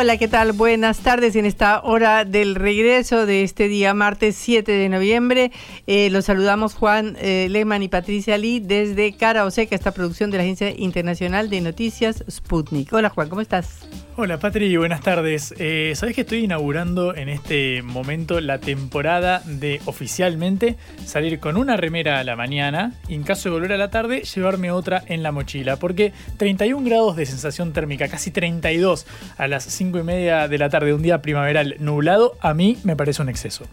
Hola, ¿qué tal? Buenas tardes en esta hora del regreso de este día, martes 7 de noviembre. Eh, los saludamos Juan eh, Lehmann y Patricia Lee desde Cara Oseca, esta producción de la Agencia Internacional de Noticias Sputnik. Hola Juan, ¿cómo estás? Hola Patri, buenas tardes. Eh, Sabes que estoy inaugurando en este momento la temporada de oficialmente salir con una remera a la mañana y en caso de volver a la tarde llevarme otra en la mochila. Porque 31 grados de sensación térmica, casi 32 a las 5 y media de la tarde, un día primaveral nublado, a mí me parece un exceso.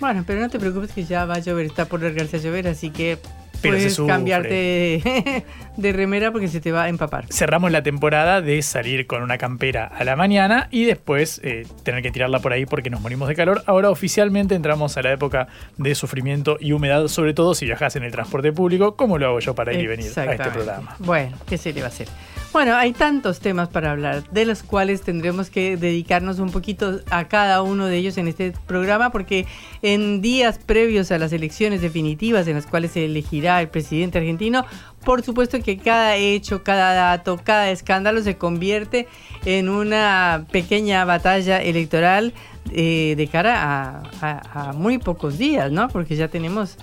Bueno, pero no te preocupes que ya va a llover, está por largarse a llover, así que Pero puedes cambiarte de, de remera porque se te va a empapar. Cerramos la temporada de salir con una campera a la mañana y después eh, tener que tirarla por ahí porque nos morimos de calor. Ahora oficialmente entramos a la época de sufrimiento y humedad, sobre todo si viajas en el transporte público, como lo hago yo para ir y venir a este programa. Bueno, ¿qué se le va a hacer? Bueno, hay tantos temas para hablar, de los cuales tendremos que dedicarnos un poquito a cada uno de ellos en este programa, porque en días previos a las elecciones definitivas en las cuales se elegirá el presidente argentino, por supuesto que cada hecho, cada dato, cada escándalo se convierte en una pequeña batalla electoral eh, de cara a, a- muy pocos días, ¿no? Porque ya tenemos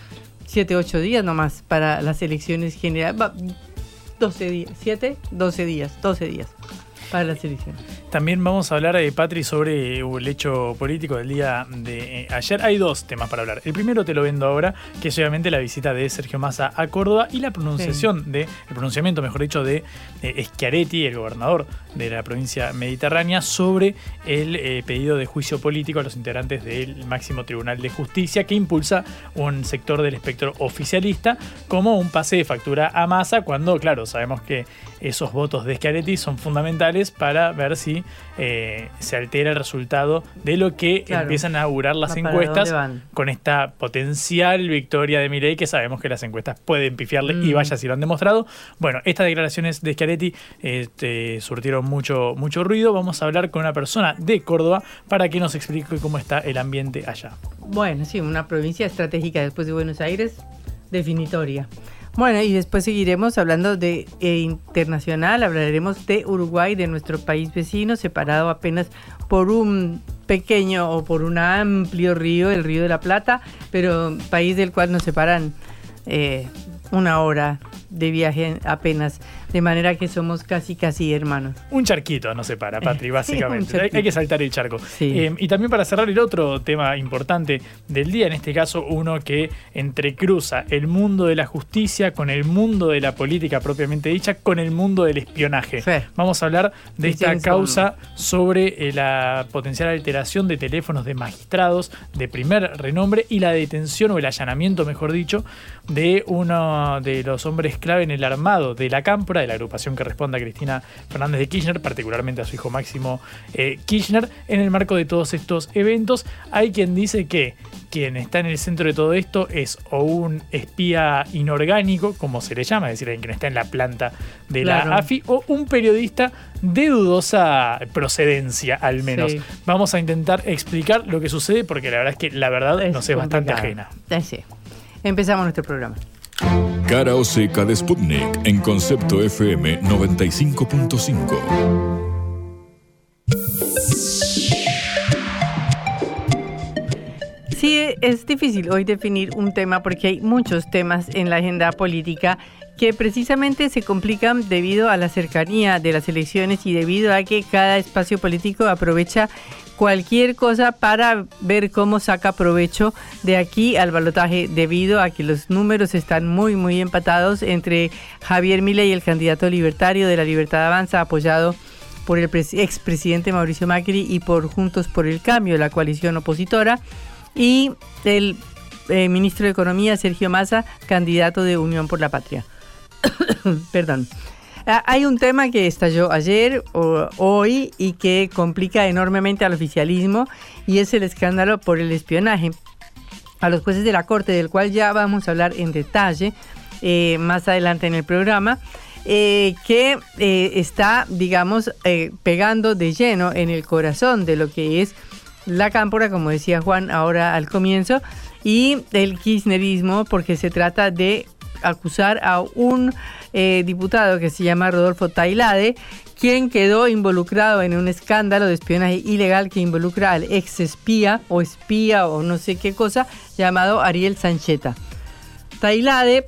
7, 8 días nomás para las elecciones generales. Va, 12 días, 7, 12 días, 12 días para las elecciones. También vamos a hablar de Patri sobre el hecho político del día de eh, ayer. Hay dos temas para hablar. El primero te lo vendo ahora, que es obviamente la visita de Sergio Massa a Córdoba y la pronunciación de, el pronunciamiento, mejor dicho, de eh, Schiaretti, el gobernador de la provincia mediterránea, sobre el eh, pedido de juicio político a los integrantes del máximo tribunal de justicia que impulsa un sector del espectro oficialista como un pase de factura a Massa, cuando, claro, sabemos que esos votos de Schiaretti son fundamentales para ver si eh, se altera el resultado de lo que Claro. empiezan a augurar las encuestas con esta potencial victoria de Milei que sabemos que las encuestas pueden pifiarle y Mm. vaya si lo han demostrado. Bueno, estas declaraciones de Schiaretti este, surtieron mucho, mucho ruido. Vamos a hablar con una persona de Córdoba para que nos explique cómo está el ambiente allá. Bueno, sí, una provincia estratégica después de Buenos Aires, definitoria. Bueno, y después seguiremos hablando de eh, internacional, hablaremos de Uruguay, de nuestro país vecino, separado apenas por un pequeño o por un amplio río, el río de la Plata, pero país del cual nos separan eh, una hora de viaje apenas, de manera que somos casi, casi hermanos. Un charquito nos separa, Patri, básicamente. hay, que saltar el charco. Sí. Eh, y también para cerrar el otro tema importante del día, en este caso uno que entrecruza el mundo de la justicia con el mundo de la política propiamente dicha, con el mundo del espionaje. Vamos a hablar de esta James causa sobre eh, la potencial alteración de teléfonos de magistrados de primer renombre y la detención o el allanamiento, mejor dicho, de uno de los hombres clave en el armado de la cámpora, de la agrupación que responde a Cristina Fernández de Kirchner, particularmente a su hijo Máximo eh, Kirchner. En el marco de todos estos eventos, hay quien dice que quien está en el centro de todo esto es o un espía inorgánico, como se le llama, es decir, quien está en la planta de la AFI, o un periodista de dudosa procedencia, al menos. Vamos a intentar explicar lo que sucede porque la verdad es que la verdad no nos es bastante ajena. Sí. Empezamos nuestro programa. Cara o seca de Sputnik en concepto FM 95.5. Sí, es difícil hoy definir un tema porque hay muchos temas en la agenda política que precisamente se complican debido a la cercanía de las elecciones y debido a que cada espacio político aprovecha cualquier cosa para ver cómo saca provecho de aquí al balotaje debido a que los números están muy muy empatados entre Javier Milei, el candidato libertario de la Libertad Avanza apoyado por el expresidente Mauricio Macri y por Juntos por el Cambio, la coalición opositora, y el eh, ministro de Economía Sergio Massa, candidato de Unión por la Patria. Perdón. Ah, hay un tema que estalló ayer o hoy y que complica enormemente al oficialismo y es el escándalo por el espionaje a los jueces de la Corte, del cual ya vamos a hablar en detalle eh, más adelante en el programa. Eh, que eh, está, digamos, pegando de lleno en el corazón de lo que es la cámpora, como decía Juan ahora al comienzo, y el kirchnerismo, porque se trata de acusar a un eh, diputado que se llama Rodolfo Tailade, quien quedó involucrado en un escándalo de espionaje ilegal que involucra al ex espía o espía o no sé qué cosa llamado Ariel Sancheta. Tailade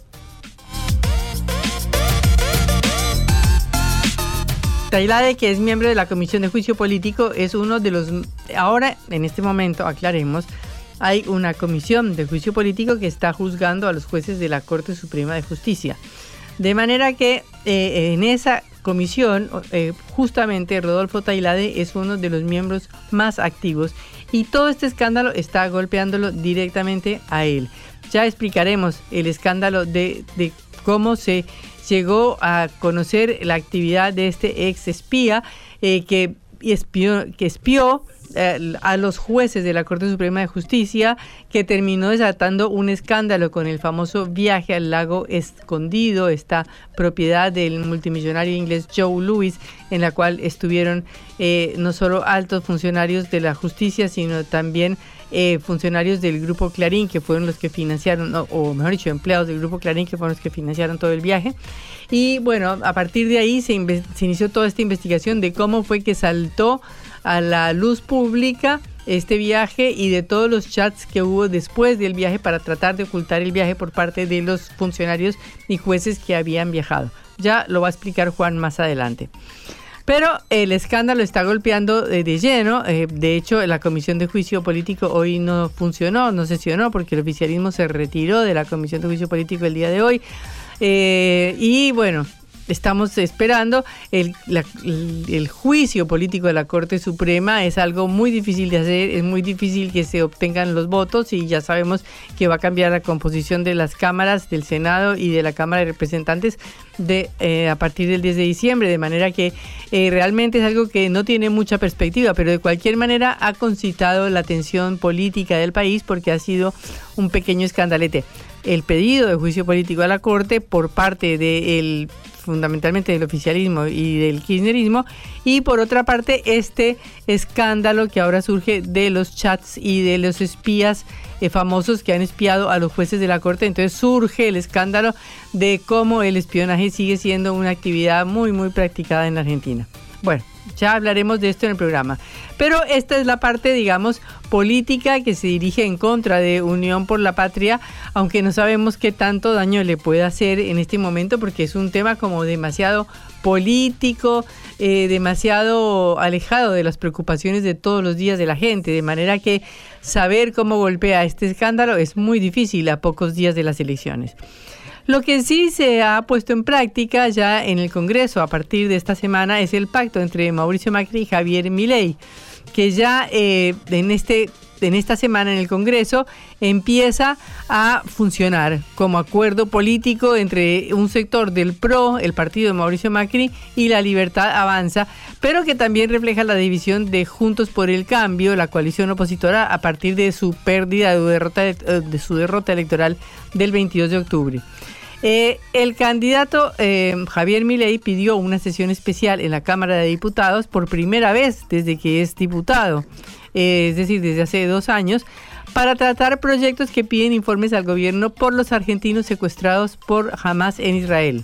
Tailade, que es miembro de la Comisión de Juicio Político, es uno de los... Ahora, en este momento, aclaremos, hay una comisión de juicio político que está juzgando a los jueces de la Corte Suprema de Justicia. De manera que eh, en esa comisión, eh, justamente Rodolfo Tailade es uno de los miembros más activos y todo este escándalo está golpeándolo directamente a él. Ya explicaremos el escándalo de, cómo se llegó a conocer la actividad de este ex espía eh, que, espió, que espió eh, a los jueces de la Corte Suprema de Justicia que terminó desatando un escándalo con el famoso viaje al lago escondido, esta propiedad del multimillonario inglés Joe Lewis, en la cual estuvieron eh, no solo altos funcionarios de la justicia, sino también eh, funcionarios del Grupo Clarín, que fueron los que financiaron, o, mejor dicho, empleados del Grupo Clarín, que fueron los que financiaron todo el viaje. Y bueno, a partir de ahí se, se inició toda esta investigación de cómo fue que saltó a la luz pública este viaje y de todos los chats que hubo después del viaje para tratar de ocultar el viaje por parte de los funcionarios y jueces que habían viajado. Ya lo va a explicar Juan más adelante. Pero el escándalo está golpeando de, lleno. Eh, de hecho, la comisión de juicio político hoy no funcionó, no sesionó, porque el oficialismo se retiró de la comisión de juicio político el día de hoy. Eh, y bueno, estamos esperando. El, juicio político de la Corte Suprema es algo muy difícil de hacer, es muy difícil que se obtengan los votos y ya sabemos que va a cambiar la composición de las cámaras del Senado y de la Cámara de Representantes de, eh, a partir del 10 de diciembre, de manera que eh, realmente es algo que no tiene mucha perspectiva, pero de cualquier manera ha concitado la atención política del país porque ha sido un pequeño escandalete el pedido de juicio político a la Corte por parte del fundamentalmente del oficialismo y del kirchnerismo, y por otra parte este escándalo que ahora surge de los chats y de los espías eh, famosos que han espiado a los jueces de la Corte, entonces surge el escándalo de cómo el espionaje sigue siendo una actividad muy, muy practicada en la Argentina. Bueno, ya hablaremos de esto en el programa. Pero esta es la parte, digamos, política que se dirige en contra de Unión por la Patria, aunque no sabemos qué tanto daño le puede hacer en este momento, porque es un tema como demasiado político, eh, demasiado alejado de las preocupaciones de todos los días de la gente, de manera que saber cómo golpea este escándalo es muy difícil a pocos días de las elecciones. Lo que sí se ha puesto en práctica ya en el Congreso a partir de esta semana es el pacto entre Mauricio Macri y Javier Milei. que ya eh, en este en esta semana en el Congreso empieza a funcionar como acuerdo político entre un sector del PRO, el partido de Mauricio Macri, y la Libertad Avanza, pero que también refleja la división de Juntos por el Cambio, la coalición opositora, a partir de su pérdida de, derrota, de su derrota electoral del 22 de octubre. Eh, el candidato eh, Javier Milei pidió una sesión especial en la Cámara de Diputados por primera vez desde que es diputado, eh, es decir, desde hace dos años, para tratar proyectos que piden informes al gobierno por los argentinos secuestrados por Hamas en Israel.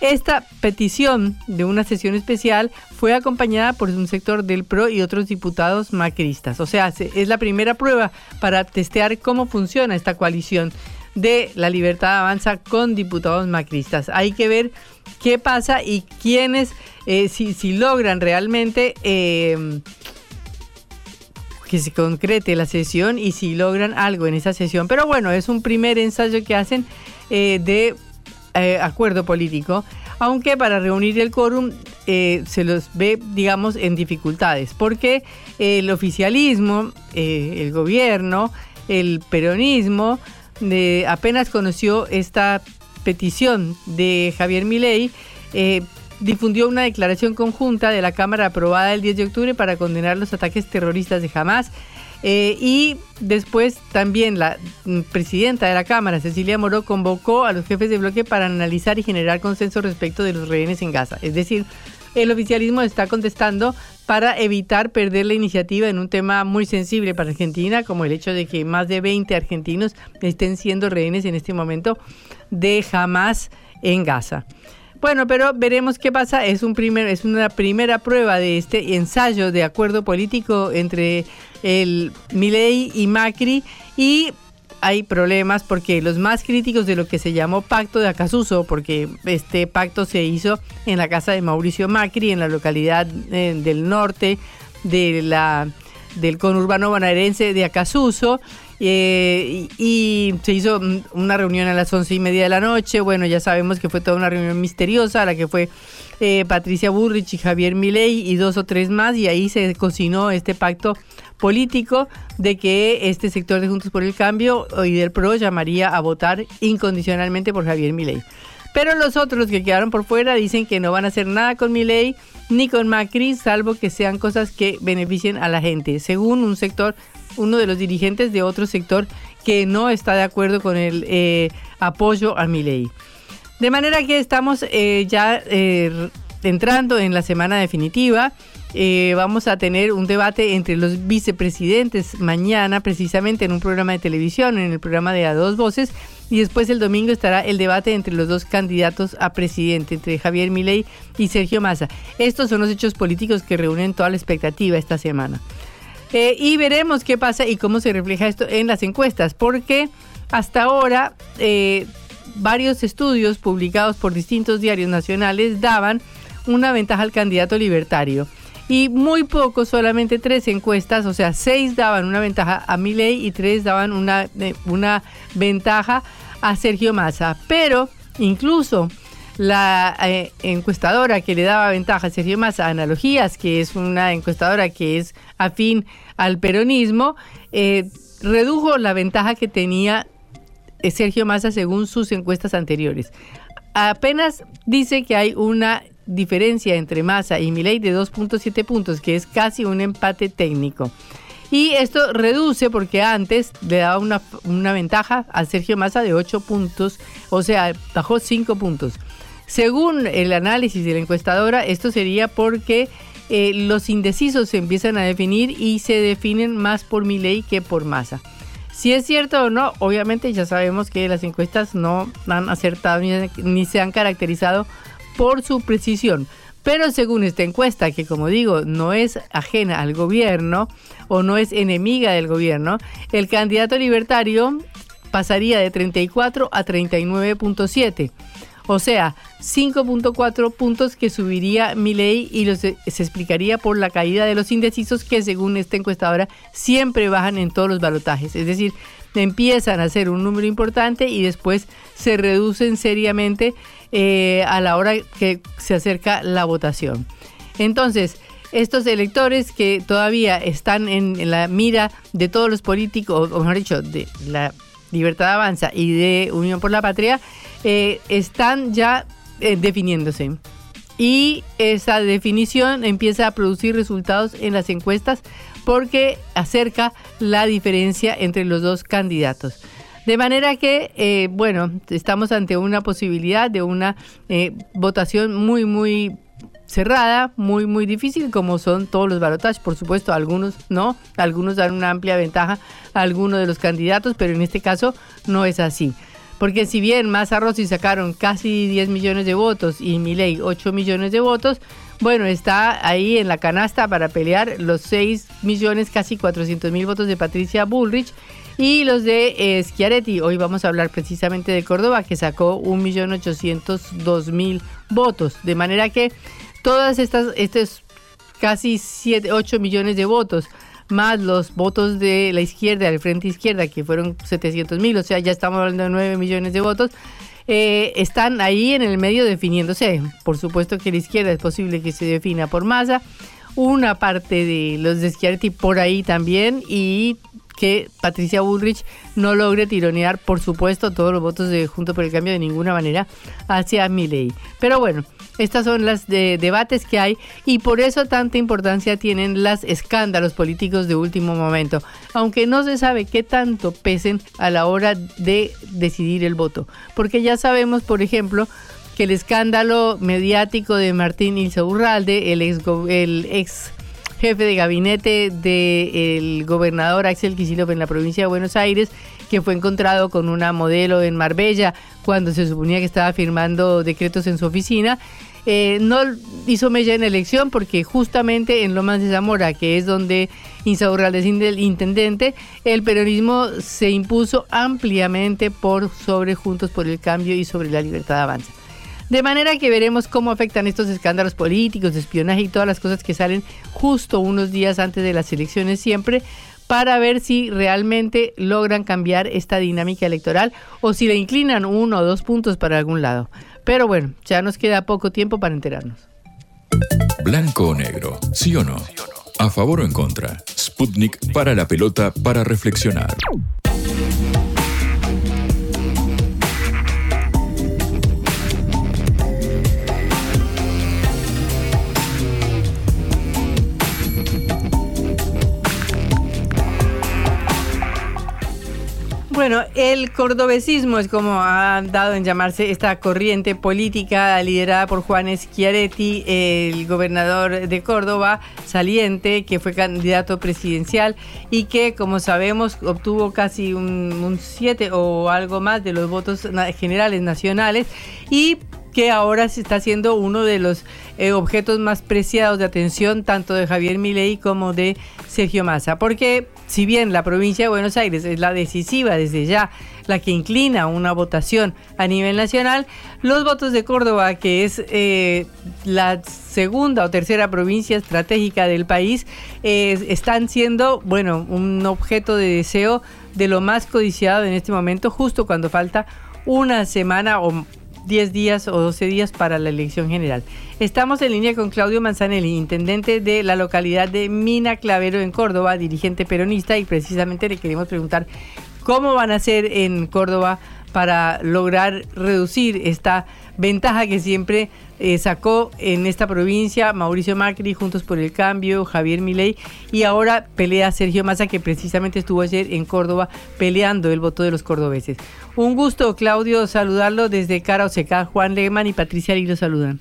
Esta petición de una sesión especial fue acompañada por un sector del PRO y otros diputados macristas. O sea, es la primera prueba para testear cómo funciona esta coalición de la libertad avanza con diputados macristas. Hay que ver qué pasa y quiénes, eh, si, si, logran realmente eh, que se concrete la sesión y si logran algo en esa sesión. Pero bueno, es un primer ensayo que hacen eh, de acuerdo político, aunque para reunir el quórum se los ve, digamos, en dificultades, porque el oficialismo, el gobierno, el peronismo, apenas conoció esta petición de Javier Milei, eh, difundió una declaración conjunta de la Cámara aprobada el 10 de octubre para condenar los ataques terroristas de Hamas. Eh, y después también la presidenta de la Cámara, Cecilia Moró, convocó a los jefes de bloque para analizar y generar consenso respecto de los rehenes en Gaza. Es decir, el oficialismo está contestando para evitar perder la iniciativa en un tema muy sensible para Argentina, como el hecho de que más de 20 argentinos estén siendo rehenes en este momento de Hamas en Gaza. Bueno, pero veremos qué pasa. Es, un primer, es una primera prueba de este ensayo de acuerdo político entre el Milei y Macri y hay problemas porque los más críticos de lo que se llamó pacto de Acasuso, porque este pacto se hizo en la casa de Mauricio Macri, en la localidad eh, del norte de la, del conurbano bonaerense de Acasuso, eh, y, se hizo una reunión a las once y media de la noche. Bueno, ya sabemos que fue toda una reunión misteriosa, a la que fue eh, Patricia Burrich y Javier Milei y dos o tres más, y ahí se cocinó este pacto político de que este sector de Juntos por el Cambio y del PRO llamaría a votar incondicionalmente por Javier Milei. Pero los otros que quedaron por fuera dicen que no van a hacer nada con Milei ni con Macri, salvo que sean cosas que beneficien a la gente, según un sector, uno de los dirigentes de otro sector que no está de acuerdo con el eh, apoyo a Milei. De manera que estamos eh, ya eh, entrando en la semana definitiva. Vamos a tener un debate entre los vicepresidentes mañana, precisamente en un programa de televisión, en el programa de A Dos Voces, y después el domingo estará el debate entre los dos candidatos a presidente, entre Javier Milei y Sergio Massa. Estos son los hechos políticos que reúnen toda la expectativa esta semana. Y veremos qué pasa y cómo se refleja esto en las encuestas, porque hasta ahora eh, varios estudios publicados por distintos diarios nacionales daban una ventaja al candidato libertario y muy pocos, solamente tres encuestas, o sea, seis daban una ventaja a Milei y tres daban una, eh, una ventaja a Sergio Massa. Pero incluso la eh, encuestadora que le daba ventaja a Sergio Massa, Analogías, que es una encuestadora que es afín al peronismo, eh, redujo la ventaja que tenía Sergio Massa según sus encuestas anteriores. Apenas dice que hay una diferencia entre Massa y Milei de 2.7 puntos, que es casi un empate técnico. Y esto reduce porque antes le daba una, una ventaja a Sergio Massa de 8 puntos, o sea, bajó 5 puntos. Según el análisis de la encuestadora, esto sería porque eh, los indecisos se empiezan a definir y se definen más por Milei que por Massa. Si es cierto o no, obviamente ya sabemos que las encuestas no han acertado ni se han caracterizado por su precisión. Pero según esta encuesta, que como digo, no es ajena al gobierno o no es enemiga del gobierno, el candidato libertario pasaría de 34 a 39.7. O sea, 5.4 puntos que subiría mi ley y los, se explicaría por la caída de los indecisos que según esta encuestadora siempre bajan en todos los balotajes. Es decir, empiezan a ser un número importante y después se reducen seriamente eh, a la hora que se acerca la votación. Entonces, estos electores que todavía están en, la mira de todos los políticos, o mejor dicho, de la Libertad Avanza y de Unión por la Patria, eh, están ya eh, definiéndose. Y esa definición empieza a producir resultados en las encuestas porque acerca la diferencia entre los dos candidatos. De manera que, eh, bueno, estamos ante una posibilidad de una votación muy, muy cerrada, muy muy difícil como son todos los barotajes, por supuesto, algunos no, algunos dan una amplia ventaja a algunos de los candidatos, pero en este caso no es así. Porque si bien Massa Rossi sacaron casi 10 millones de votos y Milei 8 millones de votos, bueno, está ahí en la canasta para pelear los 6 millones, casi 400 mil votos de Patricia Bullrich y los de eh, Schiaretti. Hoy vamos a hablar precisamente de Córdoba, que sacó 1.802.000 votos. De manera que todas estas, estos casi 7, 8 millones de votos, más los votos de la izquierda, del frente izquierda, que fueron 700 mil, o sea, ya estamos hablando de 9 millones de votos, eh, están ahí en el medio definiéndose. Por supuesto que la izquierda es posible que se defina por masa, una parte de los de Schiaretti por ahí también, y que Patricia Bullrich no logre tironear, por supuesto, todos los votos de Junto por el Cambio de ninguna manera hacia Milley. Pero bueno, estas son las debates que hay y por eso tanta importancia tienen los escándalos políticos de último momento, aunque no se sabe qué tanto pesen a la hora de decidir el voto. Porque ya sabemos, por ejemplo, que el escándalo mediático de Martín Insaurralde, el ex, el ex jefe de gabinete del gobernador Axel Kicillof en la provincia de Buenos Aires, que fue encontrado con una modelo en Marbella cuando se suponía que estaba firmando decretos en su oficina. Eh, no hizo mella en elección porque justamente en Lomas de Zamora, que es donde Insaurralde es el intendente, el peronismo se impuso ampliamente por sobre Juntos por el Cambio y sobre la Libertad de Avanza. De manera que veremos cómo afectan estos escándalos políticos, de espionaje y todas las cosas que salen justo unos días antes de las elecciones siempre para ver si realmente logran cambiar esta dinámica electoral o si le inclinan uno o dos puntos para algún lado. Pero bueno, ya nos queda poco tiempo para enterarnos. Blanco o negro, sí o no. A favor o en contra. Sputnik para la pelota para reflexionar. Bueno, el cordobesismo es como ha dado en llamarse esta corriente política liderada por Juan Schiaretti, el gobernador de Córdoba saliente, que fue candidato presidencial y que, como sabemos, obtuvo casi un 7 o algo más de los votos generales nacionales y que ahora se está haciendo uno de los eh, objetos más preciados de atención tanto de Javier Milei como de Sergio Massa. Porque si bien la provincia de Buenos Aires es la decisiva desde ya, la que inclina una votación a nivel nacional, los votos de Córdoba, que es eh, la segunda o tercera provincia estratégica del país, están siendo, bueno, un objeto de deseo de lo más codiciado en este momento, justo cuando falta una semana o 10 días o 12 días para la elección general. Estamos en línea con Claudio Manzanelli, intendente de la localidad de Mina Clavero en Córdoba, dirigente peronista, y precisamente le queremos preguntar cómo van a hacer en Córdoba para lograr reducir esta ventaja que siempre eh, sacó en esta provincia Mauricio Macri, Juntos por el Cambio, Javier Milei y ahora pelea Sergio Massa que precisamente estuvo ayer en Córdoba peleando el voto de los cordobeses. Un gusto, Claudio, saludarlo desde Cara Oseca. Juan Lehmann y Patricia lo saludan.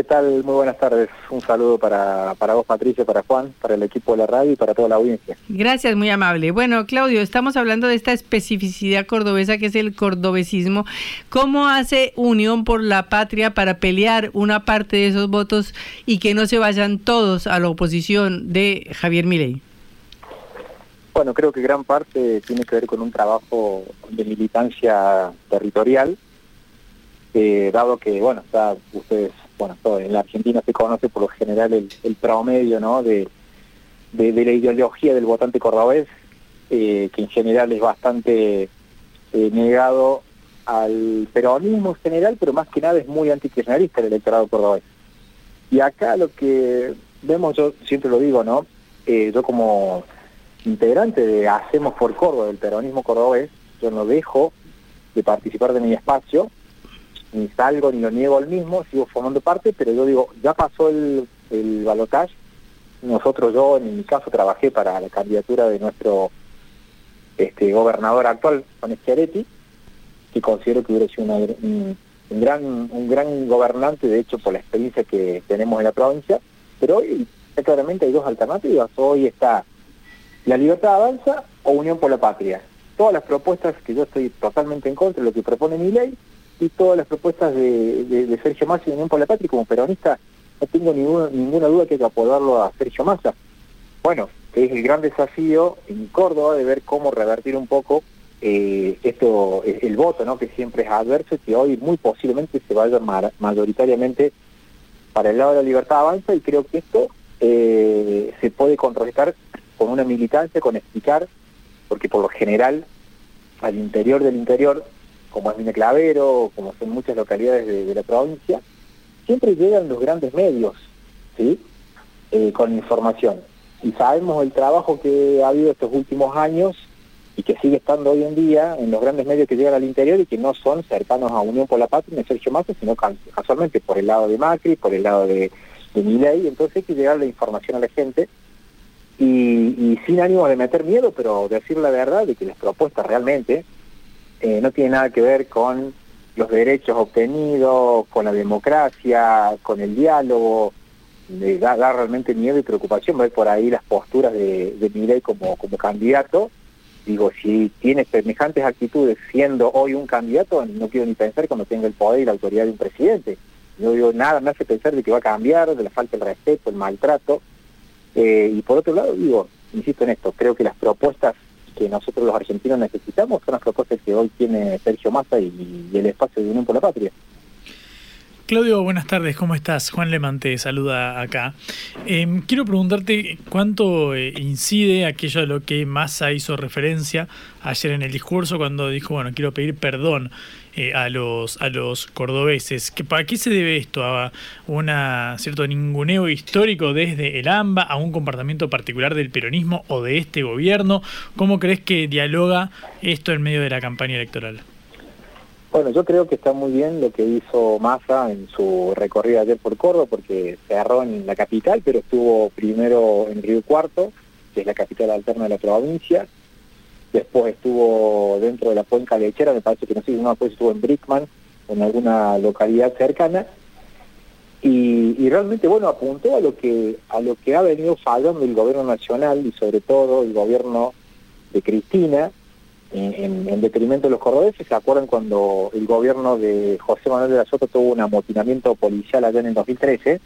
¿Qué tal? Muy buenas tardes. Un saludo para, para vos, Patricia, para Juan, para el equipo de la radio y para toda la audiencia. Gracias, muy amable. Bueno, Claudio, estamos hablando de esta especificidad cordobesa que es el cordobesismo. ¿Cómo hace Unión por la Patria para pelear una parte de esos votos y que no se vayan todos a la oposición de Javier Milei? Bueno, creo que gran parte tiene que ver con un trabajo de militancia territorial, eh, dado que, bueno, está, ustedes bueno, en la Argentina se conoce por lo general el, promedio ¿no? de, de, la ideología del votante cordobés, eh, que en general es bastante eh, negado al peronismo en general, pero más que nada es muy antikirchnerista el electorado cordobés. Y acá lo que vemos, yo siempre lo digo, ¿no? Eh, yo como integrante de Hacemos por Córdoba, del peronismo cordobés, yo no dejo de participar de mi espacio, ni salgo ni lo niego al mismo, sigo formando parte, pero yo digo, ya pasó el, el balotaje, nosotros, yo en mi caso trabajé para la candidatura de nuestro este gobernador actual, Juan Schiaretti, que considero que hubiera sido un, gran, un gran gobernante, de hecho, por la experiencia que tenemos en la provincia, pero hoy claramente hay dos alternativas. Hoy está la libertad avanza o Unión por la Patria. Todas las propuestas que yo estoy totalmente en contra de lo que propone mi ley y todas las propuestas de, Sergio Massa y Unión por la Patria como peronista, no tengo ninguna, ninguna duda que hay que apodarlo a Sergio Massa. Bueno, es el gran desafío en Córdoba de ver cómo revertir un poco eh, esto el voto, ¿no? que siempre es adverso y que hoy muy posiblemente se vaya mayoritariamente para el lado de la libertad avanza y creo que esto eh, se puede contrarrestar con una militancia, con explicar, porque por lo general al interior del interior, como es Mine Clavero, como son muchas localidades de, la provincia, siempre llegan los grandes medios, ¿sí? Eh, con información. Y sabemos el trabajo que ha habido estos últimos años y que sigue estando hoy en día en los grandes medios que llegan al interior y que no son cercanos a Unión por la Patria ni Sergio Massa, sino casualmente por el lado de Macri, por el lado de, de Milei, entonces hay que llegar la información a la gente y, sin ánimo de meter miedo, pero decir la verdad de que las propuestas realmente eh, no tienen nada que ver con los derechos obtenidos, con la democracia, con el diálogo, da, da, realmente miedo y preocupación ver por ahí las posturas de, de como, como candidato. Digo, si tiene semejantes actitudes siendo hoy un candidato, no quiero ni pensar cuando tenga el poder y la autoridad de un presidente. No digo nada, me hace pensar de que va a cambiar, de la falta de respeto, el maltrato. Eh, y por otro lado, digo, insisto en esto, creo que las propuestas nosotros los argentinos necesitamos son las propuestas que hoy tiene Sergio Massa y, el espacio de Unión por la Patria. Claudio, buenas tardes, ¿cómo estás? Juan Lemante te saluda acá. Em, quiero preguntarte cuánto eh, incide aquello a lo que Massa hizo referencia ayer en el discurso cuando dijo, bueno, quiero pedir perdón eh, a, los, a los cordobeses. ¿Para qué se debe esto? ¿A un cierto ninguneo histórico desde el AMBA? ¿A un comportamiento particular del peronismo o de este gobierno? ¿Cómo crees que dialoga esto en medio de la campaña electoral? Bueno, yo creo que está muy bien lo que hizo Massa en su recorrido ayer por Córdoba, porque cerró en la capital, pero estuvo primero en Río Cuarto, que es la capital alterna de la provincia. Después estuvo dentro de la Cuenca Lechera, me parece que no sé, no, después estuvo en Brickman, en alguna localidad cercana. Y, y, realmente, bueno, apuntó a lo que a lo que ha venido fallando el gobierno nacional y sobre todo el gobierno de Cristina, en, detrimento de los cordobeses. ¿Se acuerdan cuando el gobierno de José Manuel de la Soto tuvo un amotinamiento policial allá en el 2013?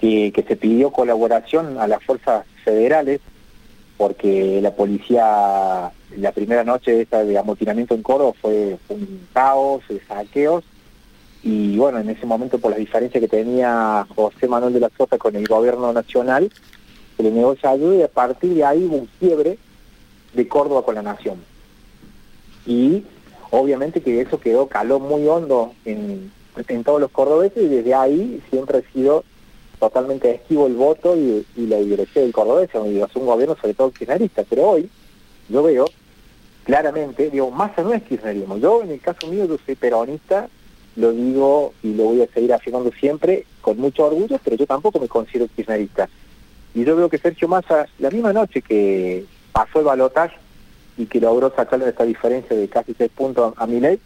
Que, que se pidió colaboración a las fuerzas federales porque la policía, la primera noche esta, de amotinamiento en Córdoba fue, un caos, saqueos, y bueno, en ese momento por las diferencias que tenía José Manuel de la Sota con el gobierno nacional, se le negó ayuda y a partir de ahí hubo un quiebre de Córdoba con la nación. Y obviamente que eso quedó, caló muy hondo en, en todos los cordobeses y desde ahí siempre ha sido totalmente esquivo el voto y, la ideología del cordobés, es un gobierno sobre todo kirchnerista, pero hoy yo veo claramente, digo, Massa no es kirchnerismo, yo en el caso mío yo soy peronista, lo digo y lo voy a seguir afirmando siempre con mucho orgullo, pero yo tampoco me considero kirchnerista. Y yo veo que Sergio Massa, la misma noche que, pasó el balotaje y que logró sacarle esta diferencia de casi seis puntos a Milei,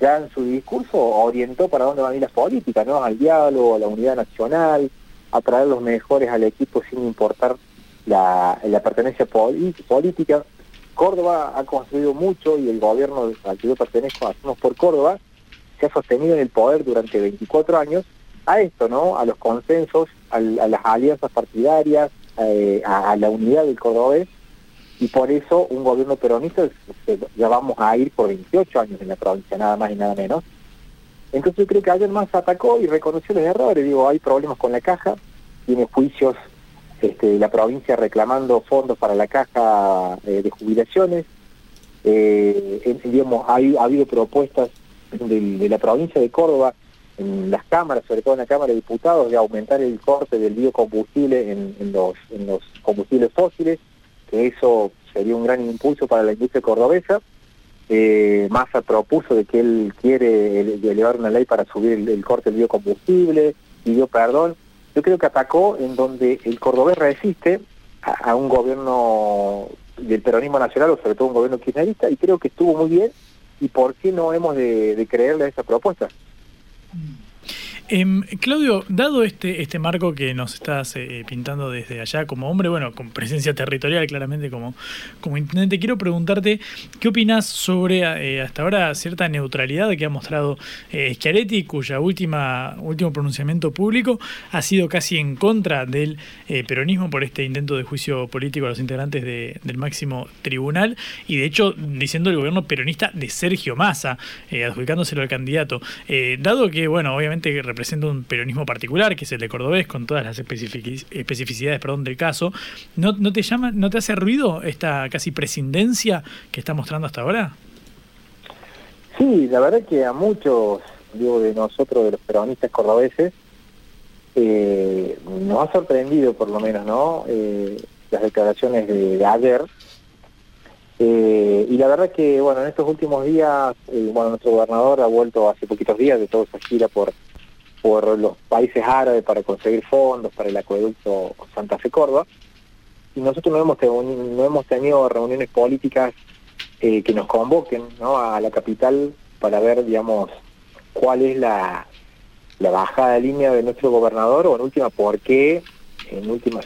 ya en su discurso orientó para dónde van a ir las políticas, ¿no? Al diálogo, a la unidad nacional, a traer los mejores al equipo sin importar la, pertenencia política. Córdoba ha construido mucho y el gobierno al que yo pertenezco, Hacemos por Córdoba, se ha sostenido en el poder durante 24 años a esto, ¿no? A los consensos, a, las alianzas partidarias, eh, a, la unidad del cordobés y por eso un gobierno peronista ya vamos a ir por 28 años en la provincia, nada más y nada menos. Entonces yo creo que ayer más atacó y reconoció los errores, digo, hay problemas con la caja, tiene juicios este, la provincia reclamando fondos para la caja eh, de jubilaciones, eh, digamos, ha habido propuestas de, la provincia de Córdoba en las cámaras, sobre todo en la Cámara de Diputados, de aumentar el corte del biocombustible en, los combustibles fósiles, que eso sería un gran impulso para la industria cordobesa. Eh, Massa propuso de que él quiere elevar una ley para subir el, corte del biocombustible, pidió perdón. Yo creo que atacó en donde el cordobés resiste a, un gobierno del peronismo nacional o sobre todo un gobierno kirchnerista y creo que estuvo muy bien y por qué no hemos de, de creerle a esa propuesta. Em, Claudio, dado este, este marco que nos estás eh, pintando desde allá como hombre, bueno, con presencia territorial claramente como, como intendente, quiero preguntarte qué opinas sobre eh, hasta ahora cierta neutralidad que ha mostrado eh, Schiaretti, cuya última último pronunciamiento público ha sido casi en contra del peronismo por este intento de juicio político a los integrantes del máximo tribunal y de hecho diciendo el gobierno peronista de Sergio Massa, adjudicándoselo al candidato. dado que, bueno, obviamente representa representa un peronismo particular, que es el de Cordobés, con todas las especificidades perdón, del caso. ¿No, ¿No te llama, no te hace ruido esta casi prescindencia que está mostrando hasta ahora? Sí, la verdad que a muchos, digo, de nosotros, de los peronistas cordobeses, eh, nos ha sorprendido por lo menos, ¿no? Eh, las declaraciones de, ayer. Eh, y la verdad que, bueno, en estos últimos días, bueno, nuestro gobernador ha vuelto hace poquitos días de toda esa gira por, por los países árabes para conseguir fondos para el acueducto Santa Fe Córdoba y nosotros no hemos, no hemos tenido reuniones políticas eh, que nos convoquen ¿no? a la capital para ver, digamos, cuál es la, la bajada de línea de nuestro gobernador o en última por qué, en última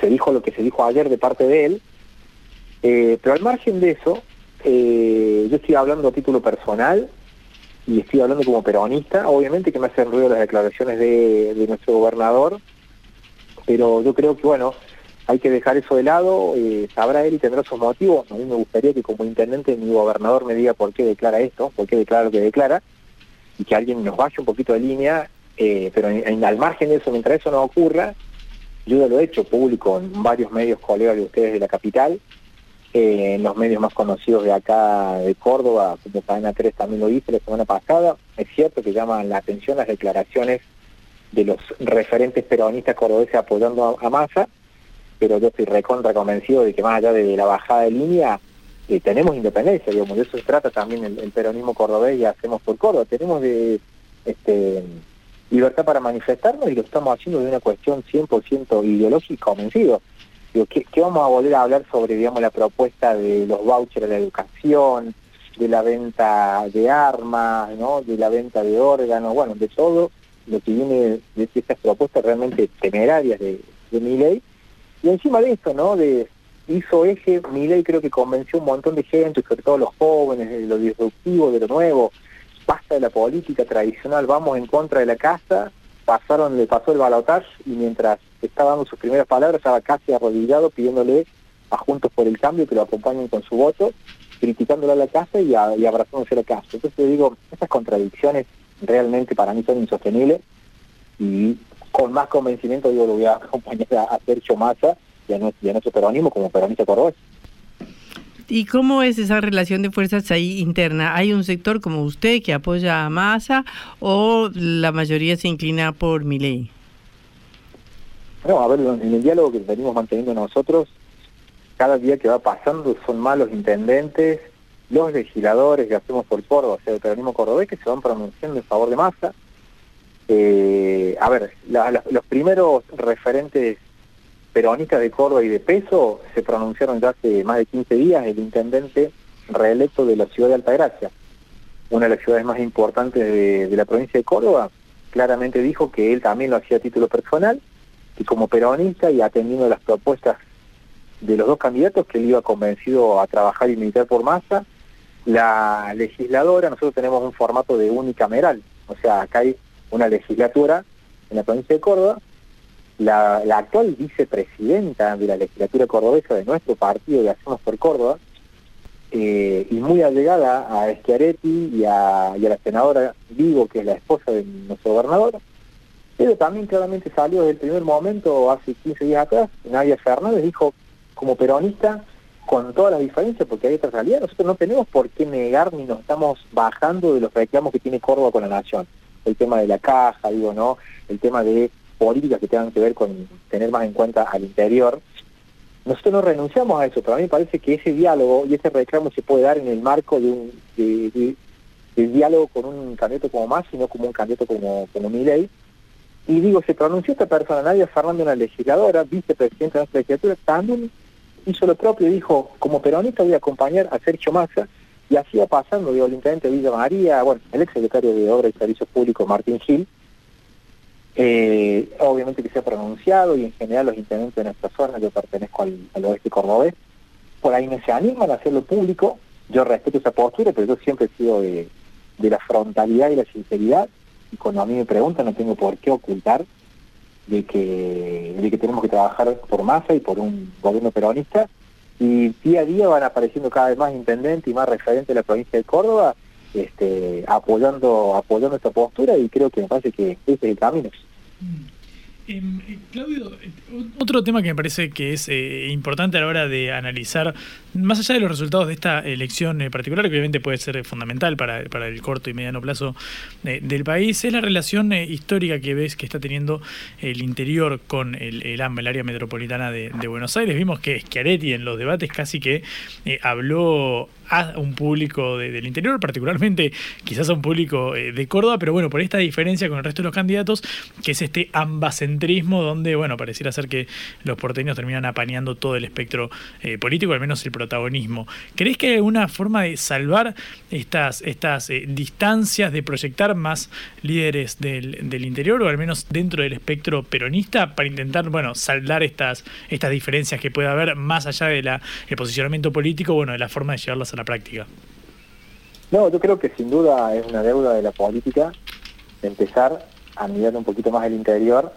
se dijo lo que se dijo ayer de parte de él, eh, pero al margen de eso, eh, yo estoy hablando a título personal y estoy hablando como peronista, obviamente que me hacen ruido las declaraciones de, nuestro gobernador, pero yo creo que bueno, hay que dejar eso de lado, eh, sabrá él y tendrá sus motivos, a mí me gustaría que como intendente mi gobernador me diga por qué declara esto, por qué declara lo que declara, y que alguien nos vaya un poquito de línea, eh, pero al margen de eso, mientras eso no ocurra, yo ya lo he hecho público en varios medios colegas de ustedes de la capital, eh, en los medios más conocidos de acá de Córdoba, como Cadena 3 también lo hice la semana pasada, es cierto que llaman la atención las declaraciones de los referentes peronistas cordobeses apoyando a, Massa, pero yo estoy recontra convencido de que más allá de la bajada de línea, eh, tenemos independencia, digamos, de eso se trata también el, peronismo cordobés y hacemos por Córdoba, tenemos de este, libertad para manifestarnos y lo estamos haciendo de una cuestión 100% ideológica convencido. ¿Qué, vamos a volver a hablar sobre, digamos, la propuesta de los vouchers de la educación, de la venta de armas, ¿no? de la venta de órganos, bueno, de todo lo que viene de estas propuestas realmente temerarias de, de mi ley. Y encima de esto, ¿no? De hizo eje, mi ley creo que convenció un montón de gente, sobre todo los jóvenes, de lo disruptivo, de lo nuevo, basta de la política tradicional, vamos en contra de la casa, pasaron, le pasó el balotaje y mientras estaba dando sus primeras palabras estaba casi arrodillado pidiéndole a Juntos por el Cambio que lo acompañen con su voto, criticándole a la casa y, abrazándose a la casa. Entonces digo, estas contradicciones realmente para mí son insostenibles y con más convencimiento digo lo voy a acompañar a, Sergio Massa y a, nuestro, peronismo como peronista cordobés. ¿Y cómo es esa relación de fuerzas ahí interna? ¿Hay un sector como usted que apoya a Massa o la mayoría se inclina por mi ley? No, a ver, en el diálogo que venimos manteniendo nosotros, cada día que va pasando son malos intendentes, los legisladores que hacemos por Córdoba, o sea, el peronismo cordobés, que se van pronunciando en favor de Massa. Eh, a ver, los primeros referentes peronistas de Córdoba y de peso se pronunciaron ya hace más de 15 días el intendente reelecto de la ciudad de Altagracia, una de las ciudades más importantes de la provincia de Córdoba, claramente dijo que él también lo hacía a título personal y como peronista y atendiendo las propuestas de los dos candidatos que él iba convencido a trabajar y militar por masa, la legisladora, nosotros tenemos un formato de unicameral, o sea, acá hay una legislatura en la provincia de Córdoba. La, actual vicepresidenta de la legislatura cordobesa de nuestro partido de Hacemos por Córdoba, eh, y muy allegada a Schiaretti y a, la senadora Vigo, que es la esposa de nuestro gobernador, pero también claramente salió desde el primer momento, hace 15 días atrás, Nadia Fernández dijo, como peronista, con todas las diferencias, porque hay otra realidad, nosotros no tenemos por qué negar ni nos estamos bajando de los reclamos que tiene Córdoba con la nación. el tema de la caja, digo, ¿no? El tema de políticas que tengan que ver con tener más en cuenta al interior. Nosotros no renunciamos a eso, pero a mí me parece que ese diálogo y ese reclamo se puede dar en el marco de un de, diálogo con un candidato como más, sino como un candidato como, como. Y digo, se pronunció esta persona, Nadia Fernando, una legisladora, vicepresidenta de nuestra legislatura, también hizo lo propio, dijo, como peronista voy a acompañar a Sergio Massa, y así va pasando, digo, el intendente de Villa María, bueno, el ex secretario de Obra y Servicios Públicos, Martín Gil, eh, obviamente que se ha pronunciado y en general los intendentes de nuestra zona, yo pertenezco al, oeste cordobés, por ahí no se animan a hacerlo público, yo respeto esa postura, pero yo siempre he sido de, la frontalidad y la sinceridad, y cuando a mí me preguntan no tengo por qué ocultar de que, de que tenemos que trabajar por masa y por un gobierno peronista, y día a día van apareciendo cada vez más intendentes y más referentes de la provincia de Córdoba, este, apoyando, apoyando esta postura y creo que me parece que ese es el camino. Mm. Em, eh, Claudio, eh, otro tema que me parece que es eh, importante a la hora de analizar, más allá de los resultados de esta elección particular, que obviamente puede ser fundamental para, el corto y mediano plazo del país, es la relación histórica que ves que está teniendo el interior con el, el área metropolitana de, Buenos Aires. Vimos que Schiaretti en los debates casi que habló a un público del interior, particularmente quizás a un público de Córdoba, pero bueno, por esta diferencia con el resto de los candidatos, que es este ambacentrismo donde, bueno, pareciera ser que los porteños terminan apañando todo el espectro eh, político, al menos el ¿Crees que hay alguna forma de salvar estas, estas eh, distancias, de proyectar más líderes del, del, interior, o al menos dentro del espectro peronista, para intentar, bueno, saldar estas, estas diferencias que pueda haber más allá del posicionamiento político, bueno, de la forma de llevarlas a la práctica? No, yo creo que sin duda es una deuda de la política empezar a mirar un poquito más el interior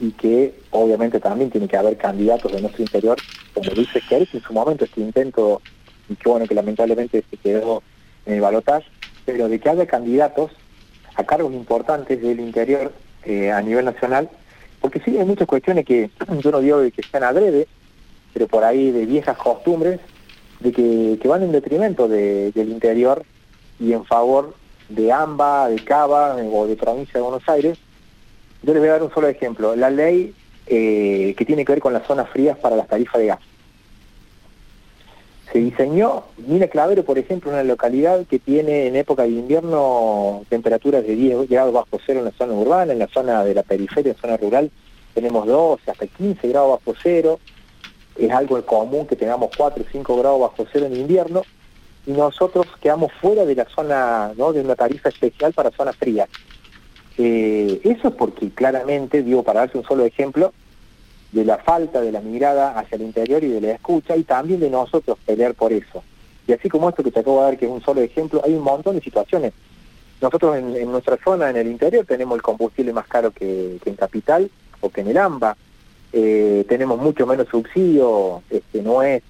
y que obviamente también tiene que haber candidatos de nuestro interior, como dice que en su momento este intento, y que bueno que lamentablemente se quedó en el balotaje, pero de que haya candidatos a cargos importantes del interior eh, a nivel nacional, porque sí hay muchas cuestiones que yo no digo que sean adrede, pero por ahí de viejas costumbres, de que, que van en detrimento del interior y en favor de AMBA, de Cava o de provincia de Buenos Aires, yo les voy a dar un solo ejemplo. La ley eh, que tiene que ver con las zonas frías para las tarifas de gas. Se diseñó Mina Clavero, por ejemplo, una localidad que tiene en época de invierno temperaturas de 10 grados bajo cero en la zona urbana, en la zona de la periferia, en la zona rural, tenemos 12 hasta 15 grados bajo cero. Es algo común que tengamos 4 o 5 grados bajo cero en invierno y nosotros quedamos fuera de la zona, ¿no? de una tarifa especial para zonas frías. Eh, eso es porque claramente, digo, para darse un solo ejemplo, de la falta de la mirada hacia el interior y de la escucha, y también de nosotros pelear por eso. Y así como esto que te acabo de dar, que es un solo ejemplo, hay un montón de situaciones. Nosotros en, nuestra zona, en el interior, tenemos el combustible más caro que, en Capital o que en el AMBA. Eh, tenemos mucho menos subsidio, este, no es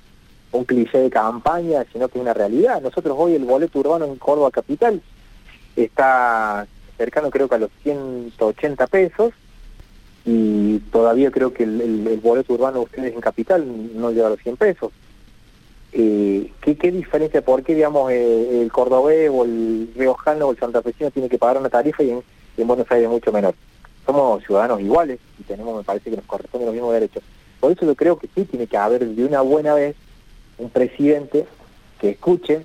un cliché de campaña, sino que es una realidad. Nosotros hoy el boleto urbano en Córdoba Capital está cercano creo que a los 180 pesos y todavía creo que el, boleto urbano de ustedes en Capital no llega a los 100 pesos. Eh, ¿qué, ¿Qué diferencia? ¿Por qué, digamos, eh, el cordobés o el riojano o el santafesino tiene que pagar una tarifa y en, Buenos Aires mucho menor? Somos ciudadanos iguales y tenemos, me parece que nos corresponde los mismos derechos. Por eso yo creo que sí tiene que haber de una buena vez un presidente que escuche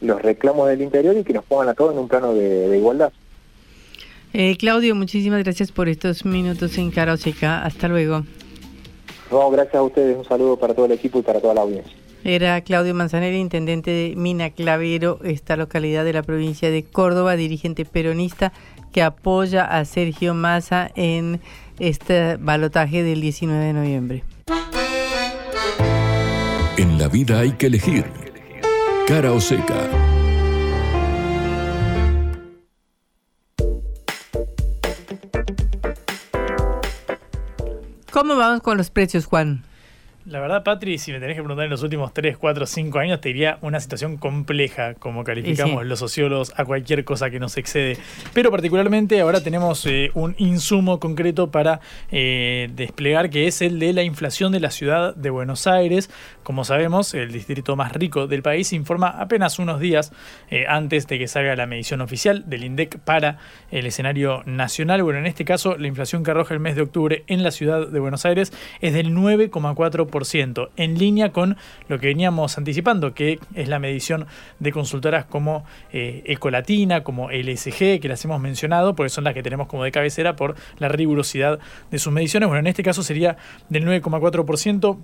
los reclamos del interior y que nos pongan a todos en un plano de igualdad. Eh, Claudio, muchísimas gracias por estos minutos en Cara Hasta luego. No, gracias a ustedes. Un saludo para todo el equipo y para toda la audiencia. Era Claudio Manzanera, intendente de Mina Clavero, esta localidad de la provincia de Córdoba, dirigente peronista que apoya a Sergio Massa en este balotaje del 19 de noviembre. En la vida hay que elegir. Cara o seca. ¿Cómo vamos con los precios, Juan? La verdad, Patri, si me tenés que preguntar en los últimos 3, 4, 5 años, te diría una situación compleja, como calificamos sí. los sociólogos, a cualquier cosa que nos excede. Pero particularmente ahora tenemos eh, un insumo concreto para eh, desplegar, que es el de la inflación de la ciudad de Buenos Aires. Como sabemos, el distrito más rico del país informa apenas unos días eh, antes de que salga la medición oficial del INDEC para el escenario nacional. Bueno, en este caso, la inflación que arroja el mes de octubre en la ciudad de Buenos Aires es del 9,4%, en línea con lo que veníamos anticipando, que es la medición de consultoras como eh, Ecolatina, como LSG, que las hemos mencionado, porque son las que tenemos como de cabecera por la rigurosidad de sus mediciones. Bueno, en este caso sería del 9,4%.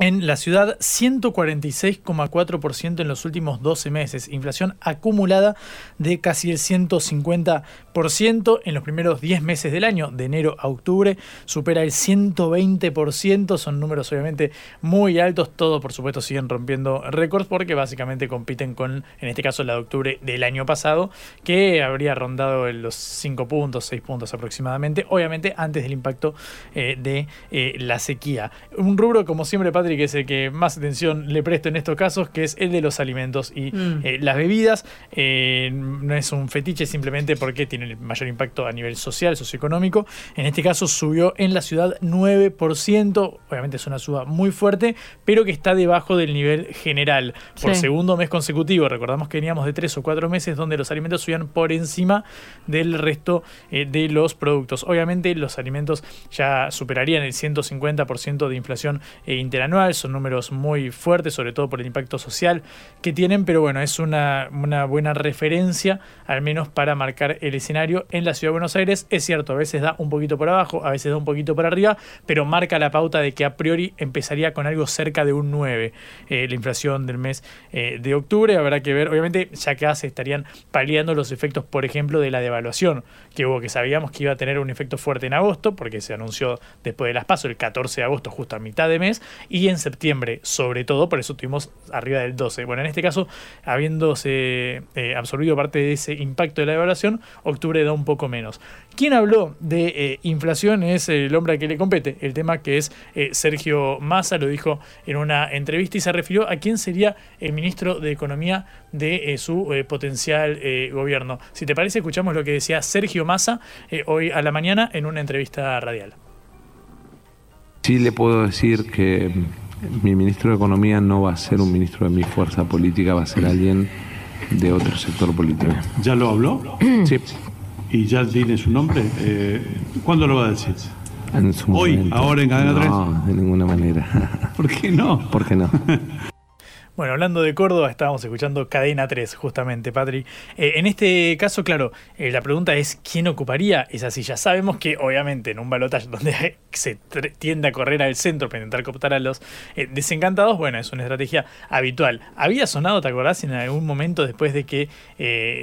En la ciudad, 146,4% en los últimos 12 meses. Inflación acumulada de casi el 150% en los primeros 10 meses del año, de enero a octubre. Supera el 120%. Son números obviamente muy altos. Todos, por supuesto, siguen rompiendo récords porque básicamente compiten con, en este caso, la de octubre del año pasado, que habría rondado los 5 puntos, 6 puntos aproximadamente. Obviamente, antes del impacto eh, de eh, la sequía. Un rubro, como siempre, Patrick, que es el que más atención le presto en estos casos, que es el de los alimentos y Mm. eh, las bebidas. Eh, no es un fetiche simplemente porque tiene el mayor impacto a nivel social, socioeconómico. En este caso subió en la ciudad 9%. Obviamente es una suba muy fuerte, pero que está debajo del nivel general. Por Sí. segundo mes consecutivo, recordamos que veníamos de tres o cuatro meses donde los alimentos subían por encima del resto eh, de los productos. Obviamente los alimentos ya superarían el 150% de inflación eh, son números muy fuertes, sobre todo por el impacto social que tienen, pero bueno, es una, una buena referencia, al menos para marcar el escenario en la ciudad de Buenos Aires. Es cierto, a veces da un poquito por abajo, a veces da un poquito por arriba, pero marca la pauta de que a priori empezaría con algo cerca de un 9, eh, la inflación del mes eh, de octubre. Habrá que ver, obviamente, ya acá se estarían paliando los efectos, por ejemplo, de la devaluación que hubo, que sabíamos que iba a tener un efecto fuerte en agosto, porque se anunció después de las pasos el 14 de agosto, justo a mitad de mes, y en septiembre, sobre todo, por eso tuvimos arriba del 12. Bueno, en este caso, habiéndose eh, absorbido parte de ese impacto de la devaluación, octubre da un poco menos. Quien habló de eh, inflación es el hombre a que le compete, el tema que es eh, Sergio Massa, lo dijo en una entrevista y se refirió a quién sería el ministro de Economía de su potencial gobierno. Si te parece, escuchamos lo que decía Sergio Massa hoy a la mañana en una entrevista radial. Sí le puedo decir que mi ministro de Economía no va a ser un ministro de mi fuerza política, va a ser alguien de otro sector político. ¿Ya lo habló? Sí. ¿Y ya tiene su nombre? Eh, ¿Cuándo lo va a decir? En su Hoy, momento. ahora en Cadena No, de ninguna manera. ¿Por qué no? ¿Por qué no? Bueno, hablando de Córdoba, estábamos escuchando Cadena 3, justamente, Patri. Eh, en este caso, claro, eh, la pregunta es: ¿quién ocuparía esa silla? Sabemos que, obviamente, en un balotaje donde se tiende a correr al centro para intentar cooptar a los eh, desencantados, bueno, es una estrategia habitual. Había sonado, ¿te acordás, en algún momento después de que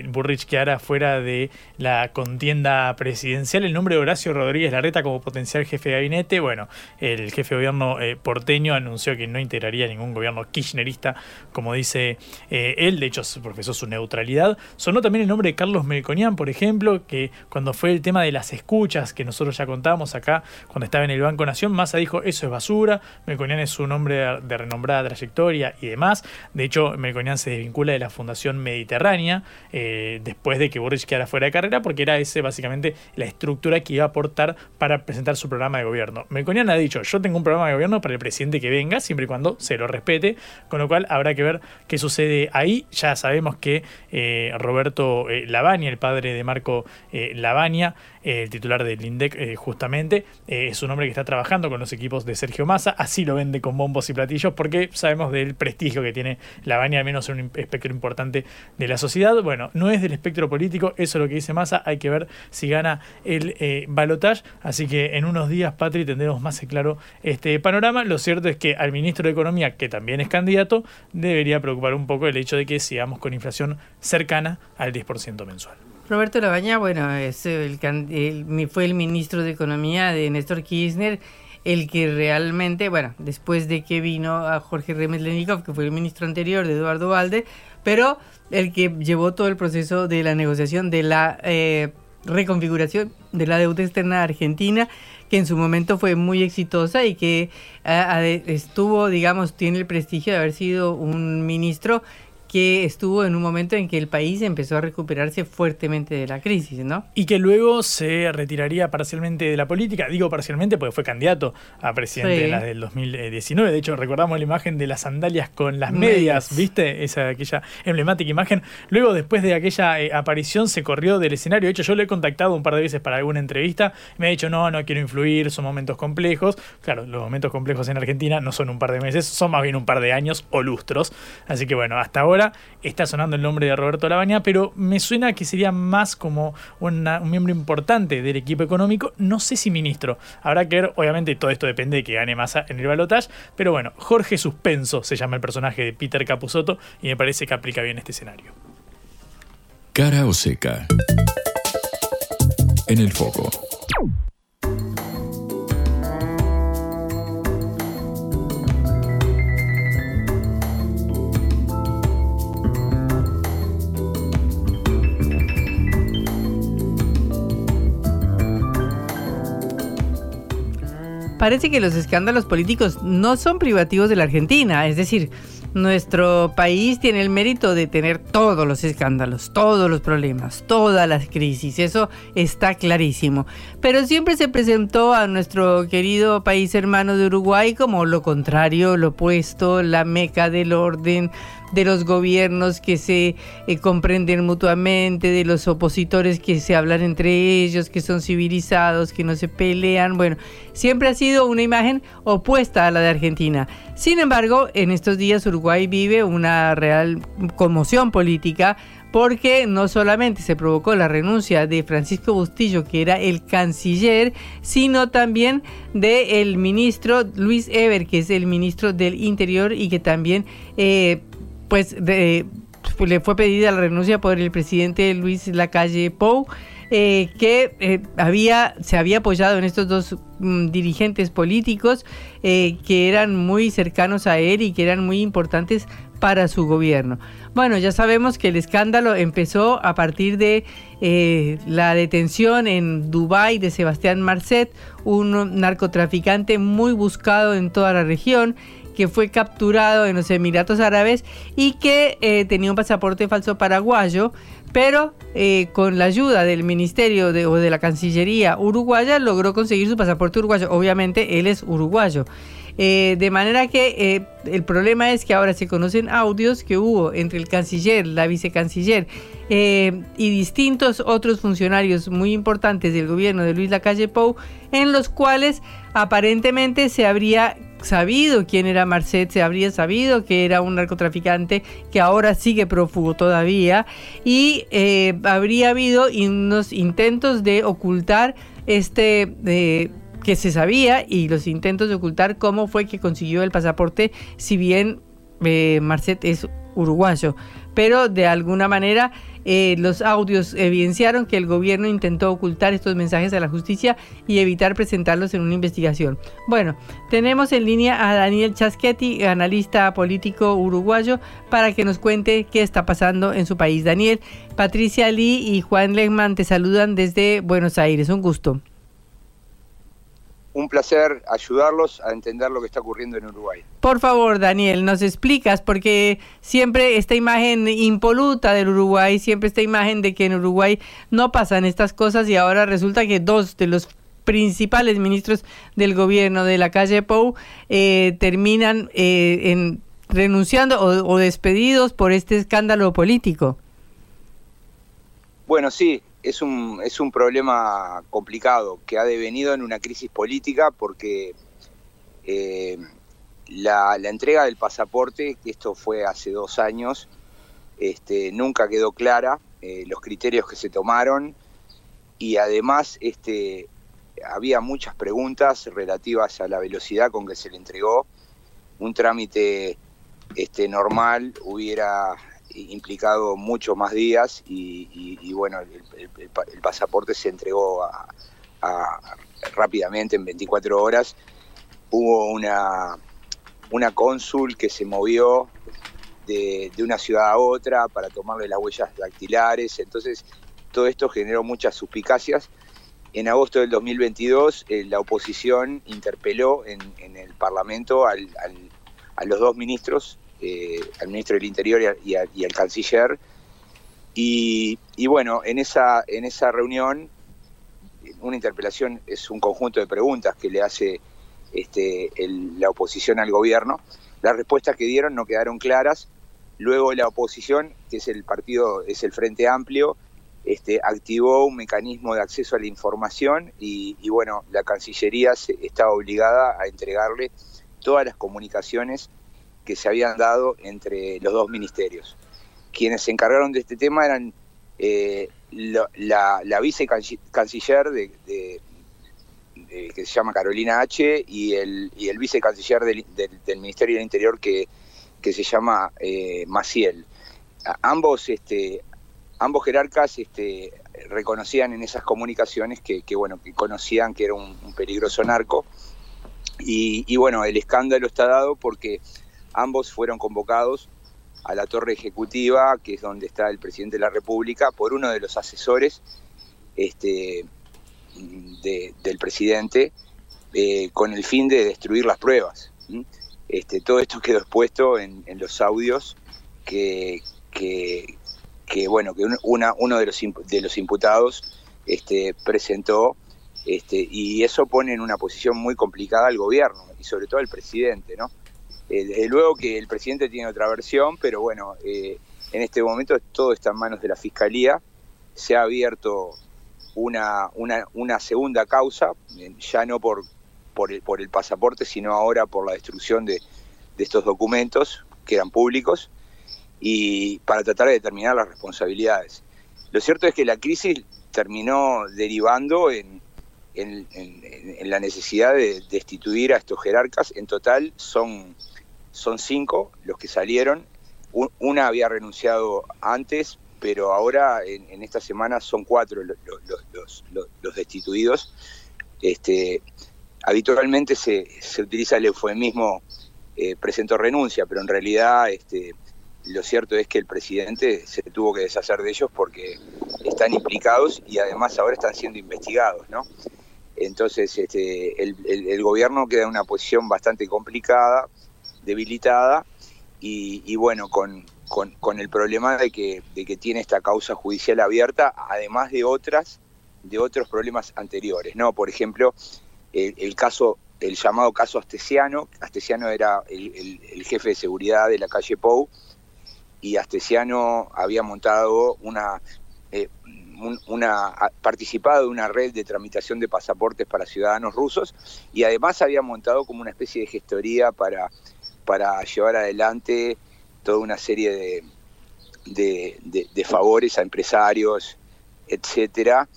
Burrich quedara fuera de la contienda presidencial el nombre de Horacio Rodríguez Larreta como potencial jefe de gabinete? Bueno, el jefe de gobierno porteño anunció que no integraría ningún gobierno kirchnerista como dice eh, él, de hecho profesó su neutralidad. Sonó también el nombre de Carlos Melconian, por ejemplo, que cuando fue el tema de las escuchas, que nosotros ya contábamos acá, cuando estaba en el Banco Nación, Massa dijo, eso es basura, Melconian es un hombre de, renombrada trayectoria y demás. De hecho, Melconian se desvincula de la Fundación Mediterránea eh, después de que Burrich quedara fuera de carrera, porque era ese básicamente la estructura que iba a aportar para presentar su programa de gobierno. Melconian ha dicho, yo tengo un programa de gobierno para el presidente que venga, siempre y cuando se lo respete, con lo cual habrá que ver qué sucede ahí. Ya sabemos que eh, Roberto eh, Lavagna, el padre de Marco eh, Lavagna, eh, el titular del INDEC eh, justamente, es un hombre que está trabajando con los equipos de Sergio Massa, así lo vende con bombos y platillos porque sabemos del prestigio que tiene Lavagna, al menos en un espectro importante de la sociedad. Bueno, no es del espectro político, eso es lo que dice Massa, hay que ver si gana el balotage, así que en unos días, Patri, tendremos más claro este panorama. Lo cierto es que al ministro de Economía, que también es candidato, debería preocupar un poco el hecho de que sigamos con inflación cercana al 10% mensual. Roberto Labaña, bueno, es el, el- fue el ministro de Economía de Néstor Kirchner, el que realmente, bueno, después de que vino a Jorge Remeslenikov, que fue el ministro anterior de Eduardo Valde, pero el que llevó todo el proceso de la negociación de la eh, reconfiguración de la deuda externa argentina, que en su momento fue muy exitosa y que estuvo, digamos, tiene el prestigio de haber sido un ministro que estuvo en un momento en que el país empezó a recuperarse fuertemente de la crisis, ¿no? Y que luego se retiraría parcialmente de la política, digo parcialmente porque fue candidato a presidente en la del 2019, de hecho recordamos la imagen de las sandalias con las medias, ¿viste? Esa aquella emblemática imagen. Luego después de aquella eh, aparición se corrió del escenario, de hecho yo lo he contactado un par de veces para alguna entrevista, me ha dicho, "No, no quiero influir, son momentos complejos." Claro, los momentos complejos en Argentina no son un par de meses, son más bien un par de años o lustros. Así que bueno, hasta ahora está sonando el nombre de Roberto Labaña, pero me suena que sería más como un miembro importante del equipo económico, no sé si ministro. Habrá que ver, obviamente todo esto depende de que gane masa en el balotaje, pero bueno, Jorge Suspenso se llama el personaje de Peter Capusotto y me parece que aplica bien este escenario. Cara o seca. En el foco. Parece que los escándalos políticos no son privativos de la Argentina, es decir, nuestro país tiene el mérito de tener todos los escándalos, todos los problemas, todas las crisis, eso está clarísimo. Pero siempre se presentó a nuestro querido país hermano de Uruguay como lo contrario, lo opuesto, la meca del orden, de los gobiernos que se eh, comprenden mutuamente, de los opositores que se hablan entre ellos, que son civilizados, que no se pelean. Bueno, siempre ha sido una imagen opuesta a la de Argentina. Sin embargo, en estos días Uruguay vive una real conmoción política porque no solamente se provocó la renuncia de Francisco Bustillo, que era el canciller, sino también del ministro Luis Eber, que es el ministro del Interior y que también eh, pues le fue pedida la renuncia por el presidente Luis Lacalle Pou, eh, que eh, había, se había apoyado en estos dos mm, dirigentes políticos eh, que eran muy cercanos a él y que eran muy importantes para su gobierno. Bueno, ya sabemos que el escándalo empezó a partir de la detención en Dubái de Sebastián Marcet, un narcotraficante muy buscado en toda la región que fue capturado en los Emiratos Árabes y que eh, tenía un pasaporte falso paraguayo, pero eh, con la ayuda del Ministerio de, o de la Cancillería uruguaya logró conseguir su pasaporte uruguayo. Obviamente él es uruguayo. Eh, de manera que el problema es que ahora se conocen audios que hubo entre el canciller, la vicecanciller y distintos otros funcionarios muy importantes del gobierno de Luis Lacalle Pou, en los cuales aparentemente se habría sabido quién era Marcet, se habría sabido que era un narcotraficante que ahora sigue prófugo todavía. Y eh, habría habido unos intentos de ocultar este... Eh, que se sabía y los intentos de ocultar cómo fue que consiguió el pasaporte, si bien eh, Marcet es uruguayo, pero de alguna manera eh, los audios evidenciaron que el gobierno intentó ocultar estos mensajes a la justicia y evitar presentarlos en una investigación. Bueno, tenemos en línea a Daniel Chaschetti, analista político uruguayo, para que nos cuente qué está pasando en su país. Daniel, Patricia Lee y Juan Lehmann te saludan desde Buenos Aires. Un gusto un placer ayudarlos a entender lo que está ocurriendo en Uruguay. Por favor, Daniel, nos explicas, porque siempre esta imagen impoluta del Uruguay, siempre esta imagen de que en Uruguay no pasan estas cosas y ahora resulta que dos de los principales ministros del gobierno de la calle Pou eh, terminan eh, en, renunciando o despedidos por este escándalo político. Bueno, sí, es un, es un problema complicado que ha devenido en una crisis política porque eh, la, entrega del pasaporte, esto fue hace dos años, este, nunca quedó clara eh, los criterios que se tomaron y además este, había muchas preguntas relativas a la velocidad con que se le entregó. Un trámite este, normal hubiera implicado muchos más días y, bueno, el, pasaporte se entregó rápidamente en 24 horas. Hubo una, una cónsul que se movió de, una ciudad a otra para tomarle las huellas dactilares, entonces todo esto generó muchas suspicacias en agosto del 2022 eh, la oposición interpeló en, el Parlamento a los dos ministros, eh, al ministro del Interior y, al canciller. Y, bueno, en esa, en esa reunión, una interpelación es un conjunto de preguntas que le hace este, la oposición al gobierno. Las respuestas que dieron no quedaron claras. Luego la oposición, que es el partido, es el Frente Amplio, este, activó un mecanismo de acceso a la información y, bueno, la Cancillería se, estaba obligada a entregarle todas las comunicaciones que se habían dado entre los dos ministerios. Quienes se encargaron de este tema eran eh, la, la vicecanciller de, que se llama Carolina H y el, y el vicecanciller del, Ministerio del Interior que, que se llama eh, Maciel. ambos este, ambos jerarcas este, reconocían en esas comunicaciones que, bueno, que conocían que era un, peligroso narco. Y, bueno, el escándalo está dado porque ambos fueron convocados a la torre ejecutiva, que es donde está el presidente de la República, por uno de los asesores este, del presidente, eh, con el fin de destruir las pruebas. Este, todo esto quedó expuesto en, los audios que, que bueno que uno de los, de los imputados este, presentó y eso pone en una posición muy complicada al gobierno y sobre todo al presidente, ¿no? Eh, desde luego que el presidente tiene otra versión, pero bueno, eh, en este momento todo está en manos de la fiscalía. Se ha abierto una, una, segunda causa, eh, ya no por, por, el, por el pasaporte, sino ahora por la destrucción de, de estos documentos que eran públicos y para tratar de determinar las responsabilidades. Lo cierto es que la crisis terminó derivando en, la necesidad de destituir a estos jerarcas. En total son, son cinco los que salieron. Una había renunciado antes, pero ahora en, esta semana son cuatro los, destituidos. Este, habitualmente se, se utiliza el eufemismo eh, presentó renuncia, pero en realidad este, lo cierto es que el presidente se tuvo que deshacer de ellos porque están implicados y además ahora están siendo investigados, ¿no? Entonces este, el, gobierno queda en una posición bastante complicada, debilitada y, bueno, con, con, el problema de que, de que tiene esta causa judicial abierta, además de otras, de otros problemas anteriores, ¿no? Por ejemplo, el, caso, el llamado caso Astesiano, Astesiano era el, jefe de seguridad de la calle Pou, y Astesiano había montado una, eh, una participado de una red de tramitación de pasaportes para ciudadanos rusos y además había montado como una especie de gestoría para, para llevar adelante toda una serie de, de, favores a empresarios, etcétera,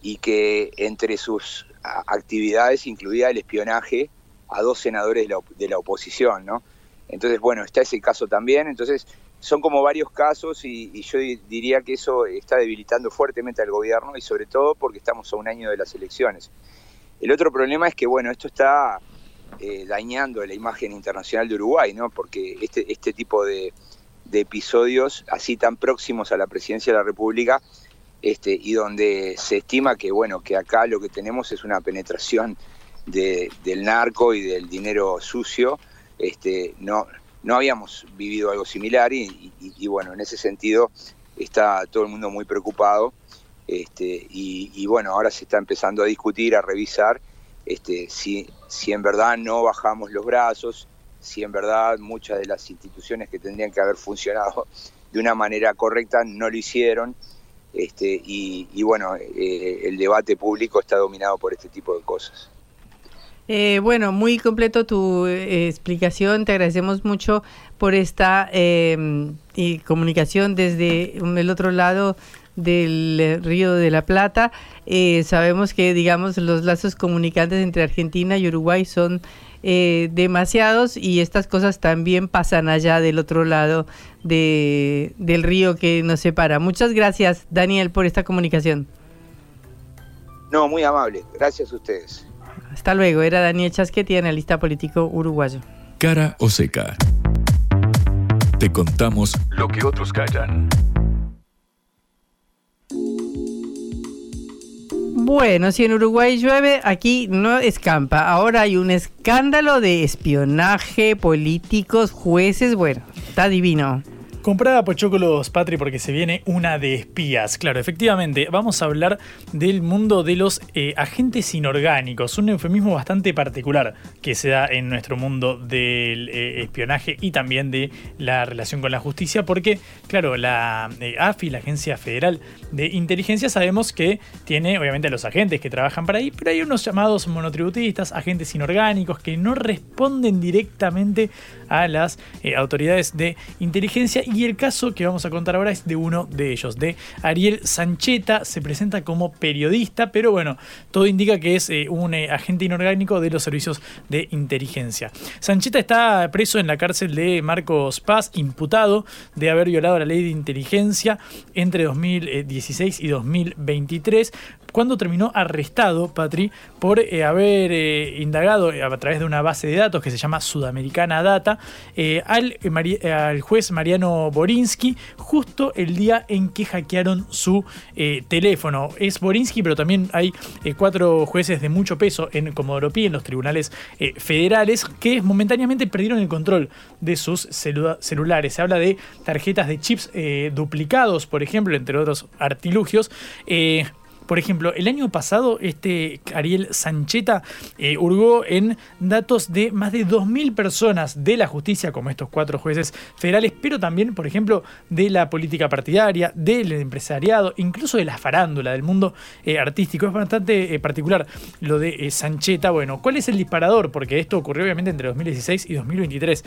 y que entre sus actividades incluía el espionaje a dos senadores de la, oposición, ¿no? Entonces, bueno, está ese caso también. Entonces, son como varios casos y, yo diría que eso está debilitando fuertemente al gobierno y sobre todo porque estamos a un año de las elecciones. El otro problema es que, bueno, esto está eh, dañando la imagen internacional de Uruguay, ¿no? Porque este, este tipo de, episodios así tan próximos a la presidencia de la República este, y donde se estima que, bueno, que acá lo que tenemos es una penetración del narco y del dinero sucio, este, no, no habíamos vivido algo similar y, bueno, en ese sentido está todo el mundo muy preocupado este, y, bueno, ahora se está empezando a discutir, a revisar este, si, si en verdad no bajamos los brazos, si en verdad muchas de las instituciones que tendrían que haber funcionado de una manera correcta no lo hicieron. Este, y, bueno, eh, el debate público está dominado por este tipo de cosas. Eh, bueno, muy completo tu eh, explicación. Te agradecemos mucho por esta em, comunicación desde el otro lado del eh, Río de la Plata. sabemos que, digamos, los lazos comunicantes entre Argentina y Uruguay son demasiados y estas cosas también pasan allá del otro lado de, del río que nos separa. Muchas gracias, Daniel, por esta comunicación. No, muy amable. Gracias a ustedes. Hasta luego. Era Daniel Chasquetti, analista político uruguayo. Cara o seca. Te contamos lo que otros callan. Bueno, si en Uruguay llueve, aquí no escampa. Ahora hay un escándalo de espionaje, políticos, jueces. Bueno, está divino. Comprada Pochócolos, Patri, porque se viene una de espías. Claro, efectivamente, vamos a hablar del mundo de los eh, agentes inorgánicos, un eufemismo bastante particular que se da en nuestro mundo del eh, espionaje y también de la relación con la justicia, porque, claro, la eh, AFI, la Agencia Federal de Inteligencia, sabemos que tiene, obviamente, a los agentes que trabajan para ahí, pero hay unos llamados monotributistas, agentes inorgánicos, que no responden directamente a las autoridades de inteligencia el caso que vamos a contar ahora es de uno de ellos, de Ariel Sancheta. Se presenta como periodista, pero bueno, todo indica que es eh, un eh, agente inorgánico de los servicios de inteligencia. Sancheta está preso en la cárcel de Marcos Paz, imputado de haber violado la ley de inteligencia entre 2016 y 2023 cuando terminó arrestado, Patri, por eh, haber eh, indagado eh, a través de una base de datos que se llama Sudamericana Data al, juez Mariano Borinsky justo el día en que hackearon su teléfono. Es Borinsky, pero también hay cuatro jueces de mucho peso en Comodoro Pi, en los tribunales federales, que momentáneamente perdieron el control de sus celulares. Se habla de tarjetas de chips duplicados, por ejemplo, entre otros artilugios. Por ejemplo, el año pasado este Ariel Sancheta eh, hurgó en datos de más de 2.000 personas de la justicia, como estos cuatro jueces federales, pero también, por ejemplo, de la política partidaria, del empresariado, incluso de la farándula, del mundo eh, artístico. Es bastante eh, particular lo de Sancheta. Bueno, ¿cuál es el disparador? Porque esto ocurrió obviamente entre 2016 y 2023.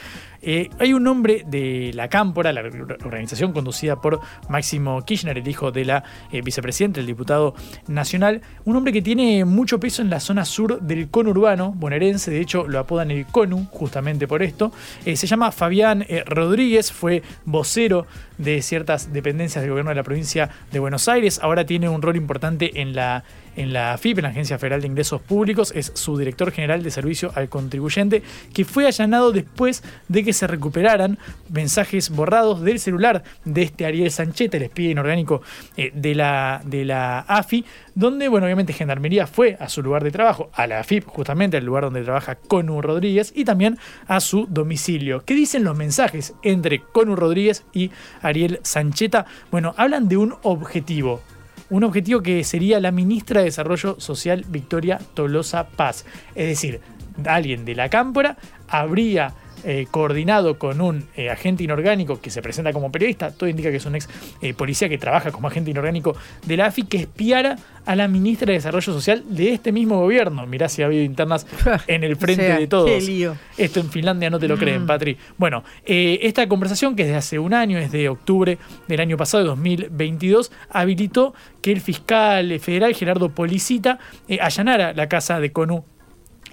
hay un nombre de la Cámpora, la organización conducida por Máximo Kirchner, el hijo de la vicepresidenta, el diputado nacional, un hombre que tiene mucho peso en la zona sur del conurbano bonaerense, de hecho lo apodan el CONU justamente por esto, eh, se llama Fabián eh, Rodríguez, fue vocero de ciertas dependencias del gobierno de la provincia de Buenos Aires, ahora tiene un rol importante en la en la AFIP, en la Agencia Federal de Ingresos Públicos, es su director general de servicio al contribuyente, que fue allanado después de que se recuperaran mensajes borrados del celular de este Ariel Sancheta, el espía inorgánico eh, de, la, de la AFI, donde, bueno, obviamente Gendarmería fue a su lugar de trabajo, a la AFIP, justamente al lugar donde trabaja Conu Rodríguez, y también a su domicilio. ¿Qué dicen los mensajes entre Conu Rodríguez y Ariel Sancheta? Bueno, hablan de un objetivo, un objetivo que sería la ministra de Desarrollo Social Victoria Tolosa Paz. Es decir, alguien de la cámpora habría eh, coordinado con un eh, agente inorgánico que se presenta como periodista, todo indica que es un ex eh, policía que trabaja como agente inorgánico de la AFI, que espiara a la ministra de Desarrollo Social de este mismo gobierno. Mirá si ha habido internas en el frente de todos. Esto en Finlandia no te lo creen, mm. Patri. Bueno, esta conversación, que es de hace un año, es de octubre del año pasado, de 2022, habilitó que el fiscal federal Gerardo Policita allanara la casa de Conu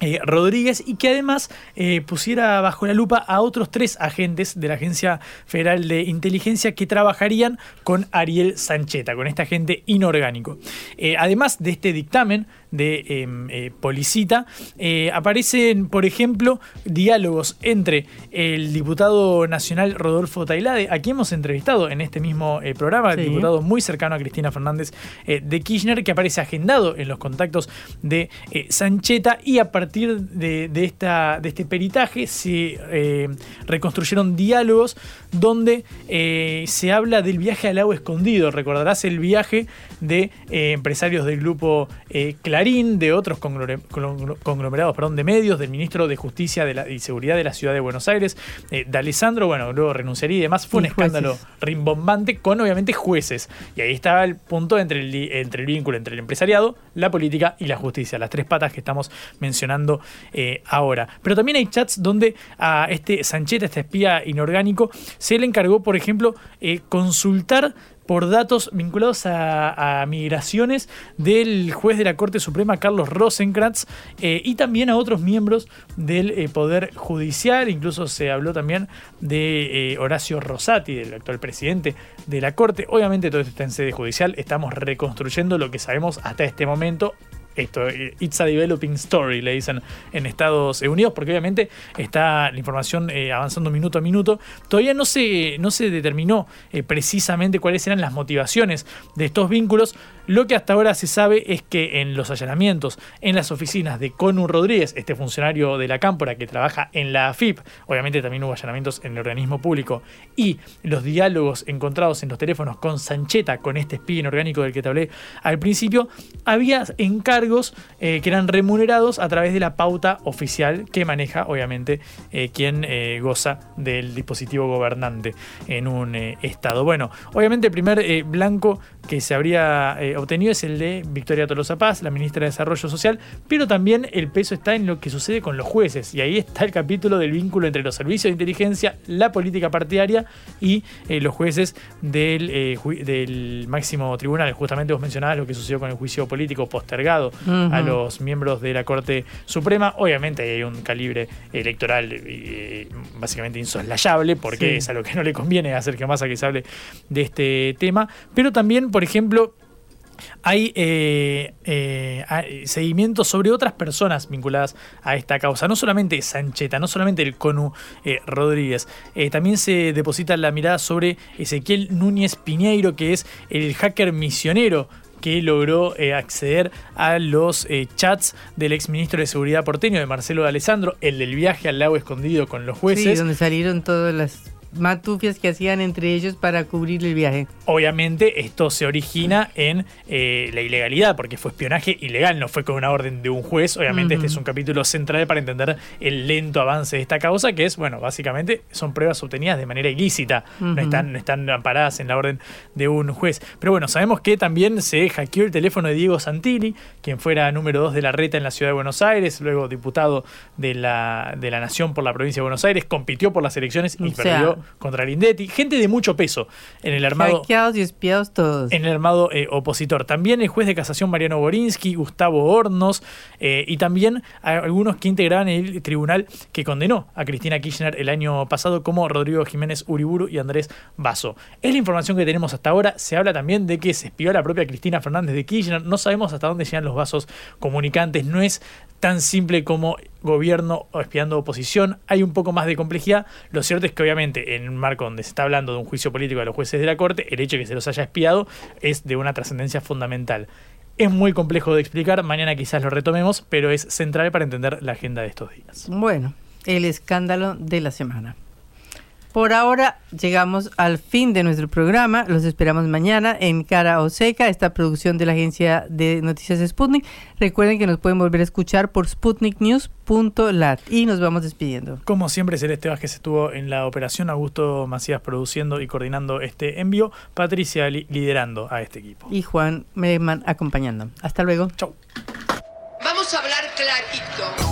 eh, Rodríguez y que además eh, pusiera bajo la lupa a otros tres agentes de la Agencia Federal de Inteligencia que trabajarían con Ariel Sancheta, con este agente inorgánico. Eh, además de este dictamen, de em, eh, Policita, eh, aparecen, por ejemplo, diálogos entre el diputado nacional Rodolfo Tailade, a quien hemos entrevistado en este mismo eh, programa, el diputado muy cercano a Cristina Fernández de Kirchner, que aparece agendado en los contactos de Sancheta y a partir de, esta, de este peritaje se reconstruyeron diálogos donde se habla del viaje al lago escondido. Recordarás el viaje de empresarios del grupo Clarín de otros conglomerados perdón, de medios, del ministro de Justicia y Seguridad de la Ciudad de Buenos Aires, eh, de Alessandro, bueno, luego renunciaría y demás. Fue un escándalo rimbombante con obviamente jueces. Y ahí estaba el punto entre el, entre el vínculo entre el empresariado, la política y la justicia, las tres patas que estamos mencionando eh, ahora. Pero también hay chats donde a este Sancheta, este espía inorgánico, se le encargó, por ejemplo, eh, consultar por datos vinculados a, migraciones del juez de la Corte Suprema Carlos Rosenkrantz eh, y también a otros miembros del eh, Poder Judicial. Incluso se habló también de eh, Horacio Rosati, del actual presidente de la Corte. Obviamente todo esto está en sede judicial. Estamos reconstruyendo lo que sabemos hasta este momento esto, eh, it's a developing story, le dicen en Estados Unidos, porque obviamente está la información eh, avanzando minuto a minuto. Todavía no se, no se determinó eh, precisamente cuáles eran las motivaciones de estos vínculos. Lo que hasta ahora se sabe es que en los allanamientos en las oficinas de Conu Rodríguez, este funcionario de la Cámpora que trabaja en la AFIP, obviamente también hubo allanamientos en el organismo público, y los diálogos encontrados en los teléfonos con Sancheta, con este espía inorgánico del que te hablé al principio, había encargos eh, que eran remunerados a través de la pauta oficial que maneja, obviamente, eh, quien eh, goza del dispositivo gobernante en un estado. Bueno, obviamente el primer blanco que se habría obtenido es el de Victoria Tolosa Paz, la ministra de Desarrollo Social, pero también el peso está en lo que sucede con los jueces, y ahí está el capítulo del vínculo entre los servicios de inteligencia, la política partidaria y los jueces del, del máximo tribunal. Justamente vos mencionabas lo que sucedió con el juicio político postergado a los miembros de la Corte Suprema. Obviamente hay un calibre electoral eh, básicamente insoslayable, porque es a lo que no le conviene a Sergio Massa que se hable de este tema. Pero también, por ejemplo, hay eh, eh, seguimientos sobre otras personas vinculadas a esta causa. No solamente Sancheta, no solamente el CONU Rodríguez. también se deposita la mirada sobre Ezequiel Núñez Piñeiro, que es el hacker misionero que logró eh, acceder a los eh, chats del exministro de Seguridad porteño, de Marcelo de Alessandro, el del viaje al lago escondido con los jueces. Sí, donde salieron todas las matufias que hacían entre ellos para cubrir el viaje. Obviamente esto se origina en eh, la ilegalidad, porque fue espionaje ilegal, no fue con una orden de un juez. Obviamente este es un capítulo central para entender el lento avance de esta causa, que es, bueno, básicamente son pruebas obtenidas de manera ilícita, no, están, no están amparadas en la orden de un juez. Pero bueno, sabemos que también se hackeó el teléfono de Diego Santilli, quien fuera número 2 de la reta en la ciudad de Buenos Aires, luego diputado de la, de la Nación por la provincia de Buenos Aires, compitió por las elecciones y perdió contra Lindetti, gente de mucho peso en el armado. Hackeados y espiados todos. En el armado eh, opositor. También el juez de casación Mariano Borinsky, Gustavo Hornos, eh, y también algunos que integraban el tribunal que condenó a Cristina Kirchner el año pasado, como Rodrigo Jiménez Uriburu y Andrés Basso. Es la información que tenemos hasta ahora. Se habla también de que se espió a la propia Cristina Fernández de Kirchner. No sabemos hasta dónde llegan los vasos comunicantes. No es tan simple como gobierno espiando oposición. Hay un poco más de complejidad. Lo cierto es que obviamente en un marco donde se está hablando de un juicio político de los jueces de la Corte, el hecho de que se los haya espiado es de una trascendencia fundamental. Es muy complejo de explicar, mañana quizás lo retomemos, pero es central para entender la agenda de estos días. Bueno, el escándalo de la semana. Por ahora llegamos al fin de nuestro programa. Los esperamos mañana en Cara o Seca, esta producción de la agencia de noticias Sputnik. Recuerden que nos pueden volver a escuchar por sputniknews.lat y nos vamos despidiendo. Como siempre, Celeste Vázquez estuvo en la operación, Augusto Macías produciendo y coordinando este envío, Patricia liderando a este equipo. Y Juan Merman acompañando. Hasta luego. Chau. Vamos a hablar clarito.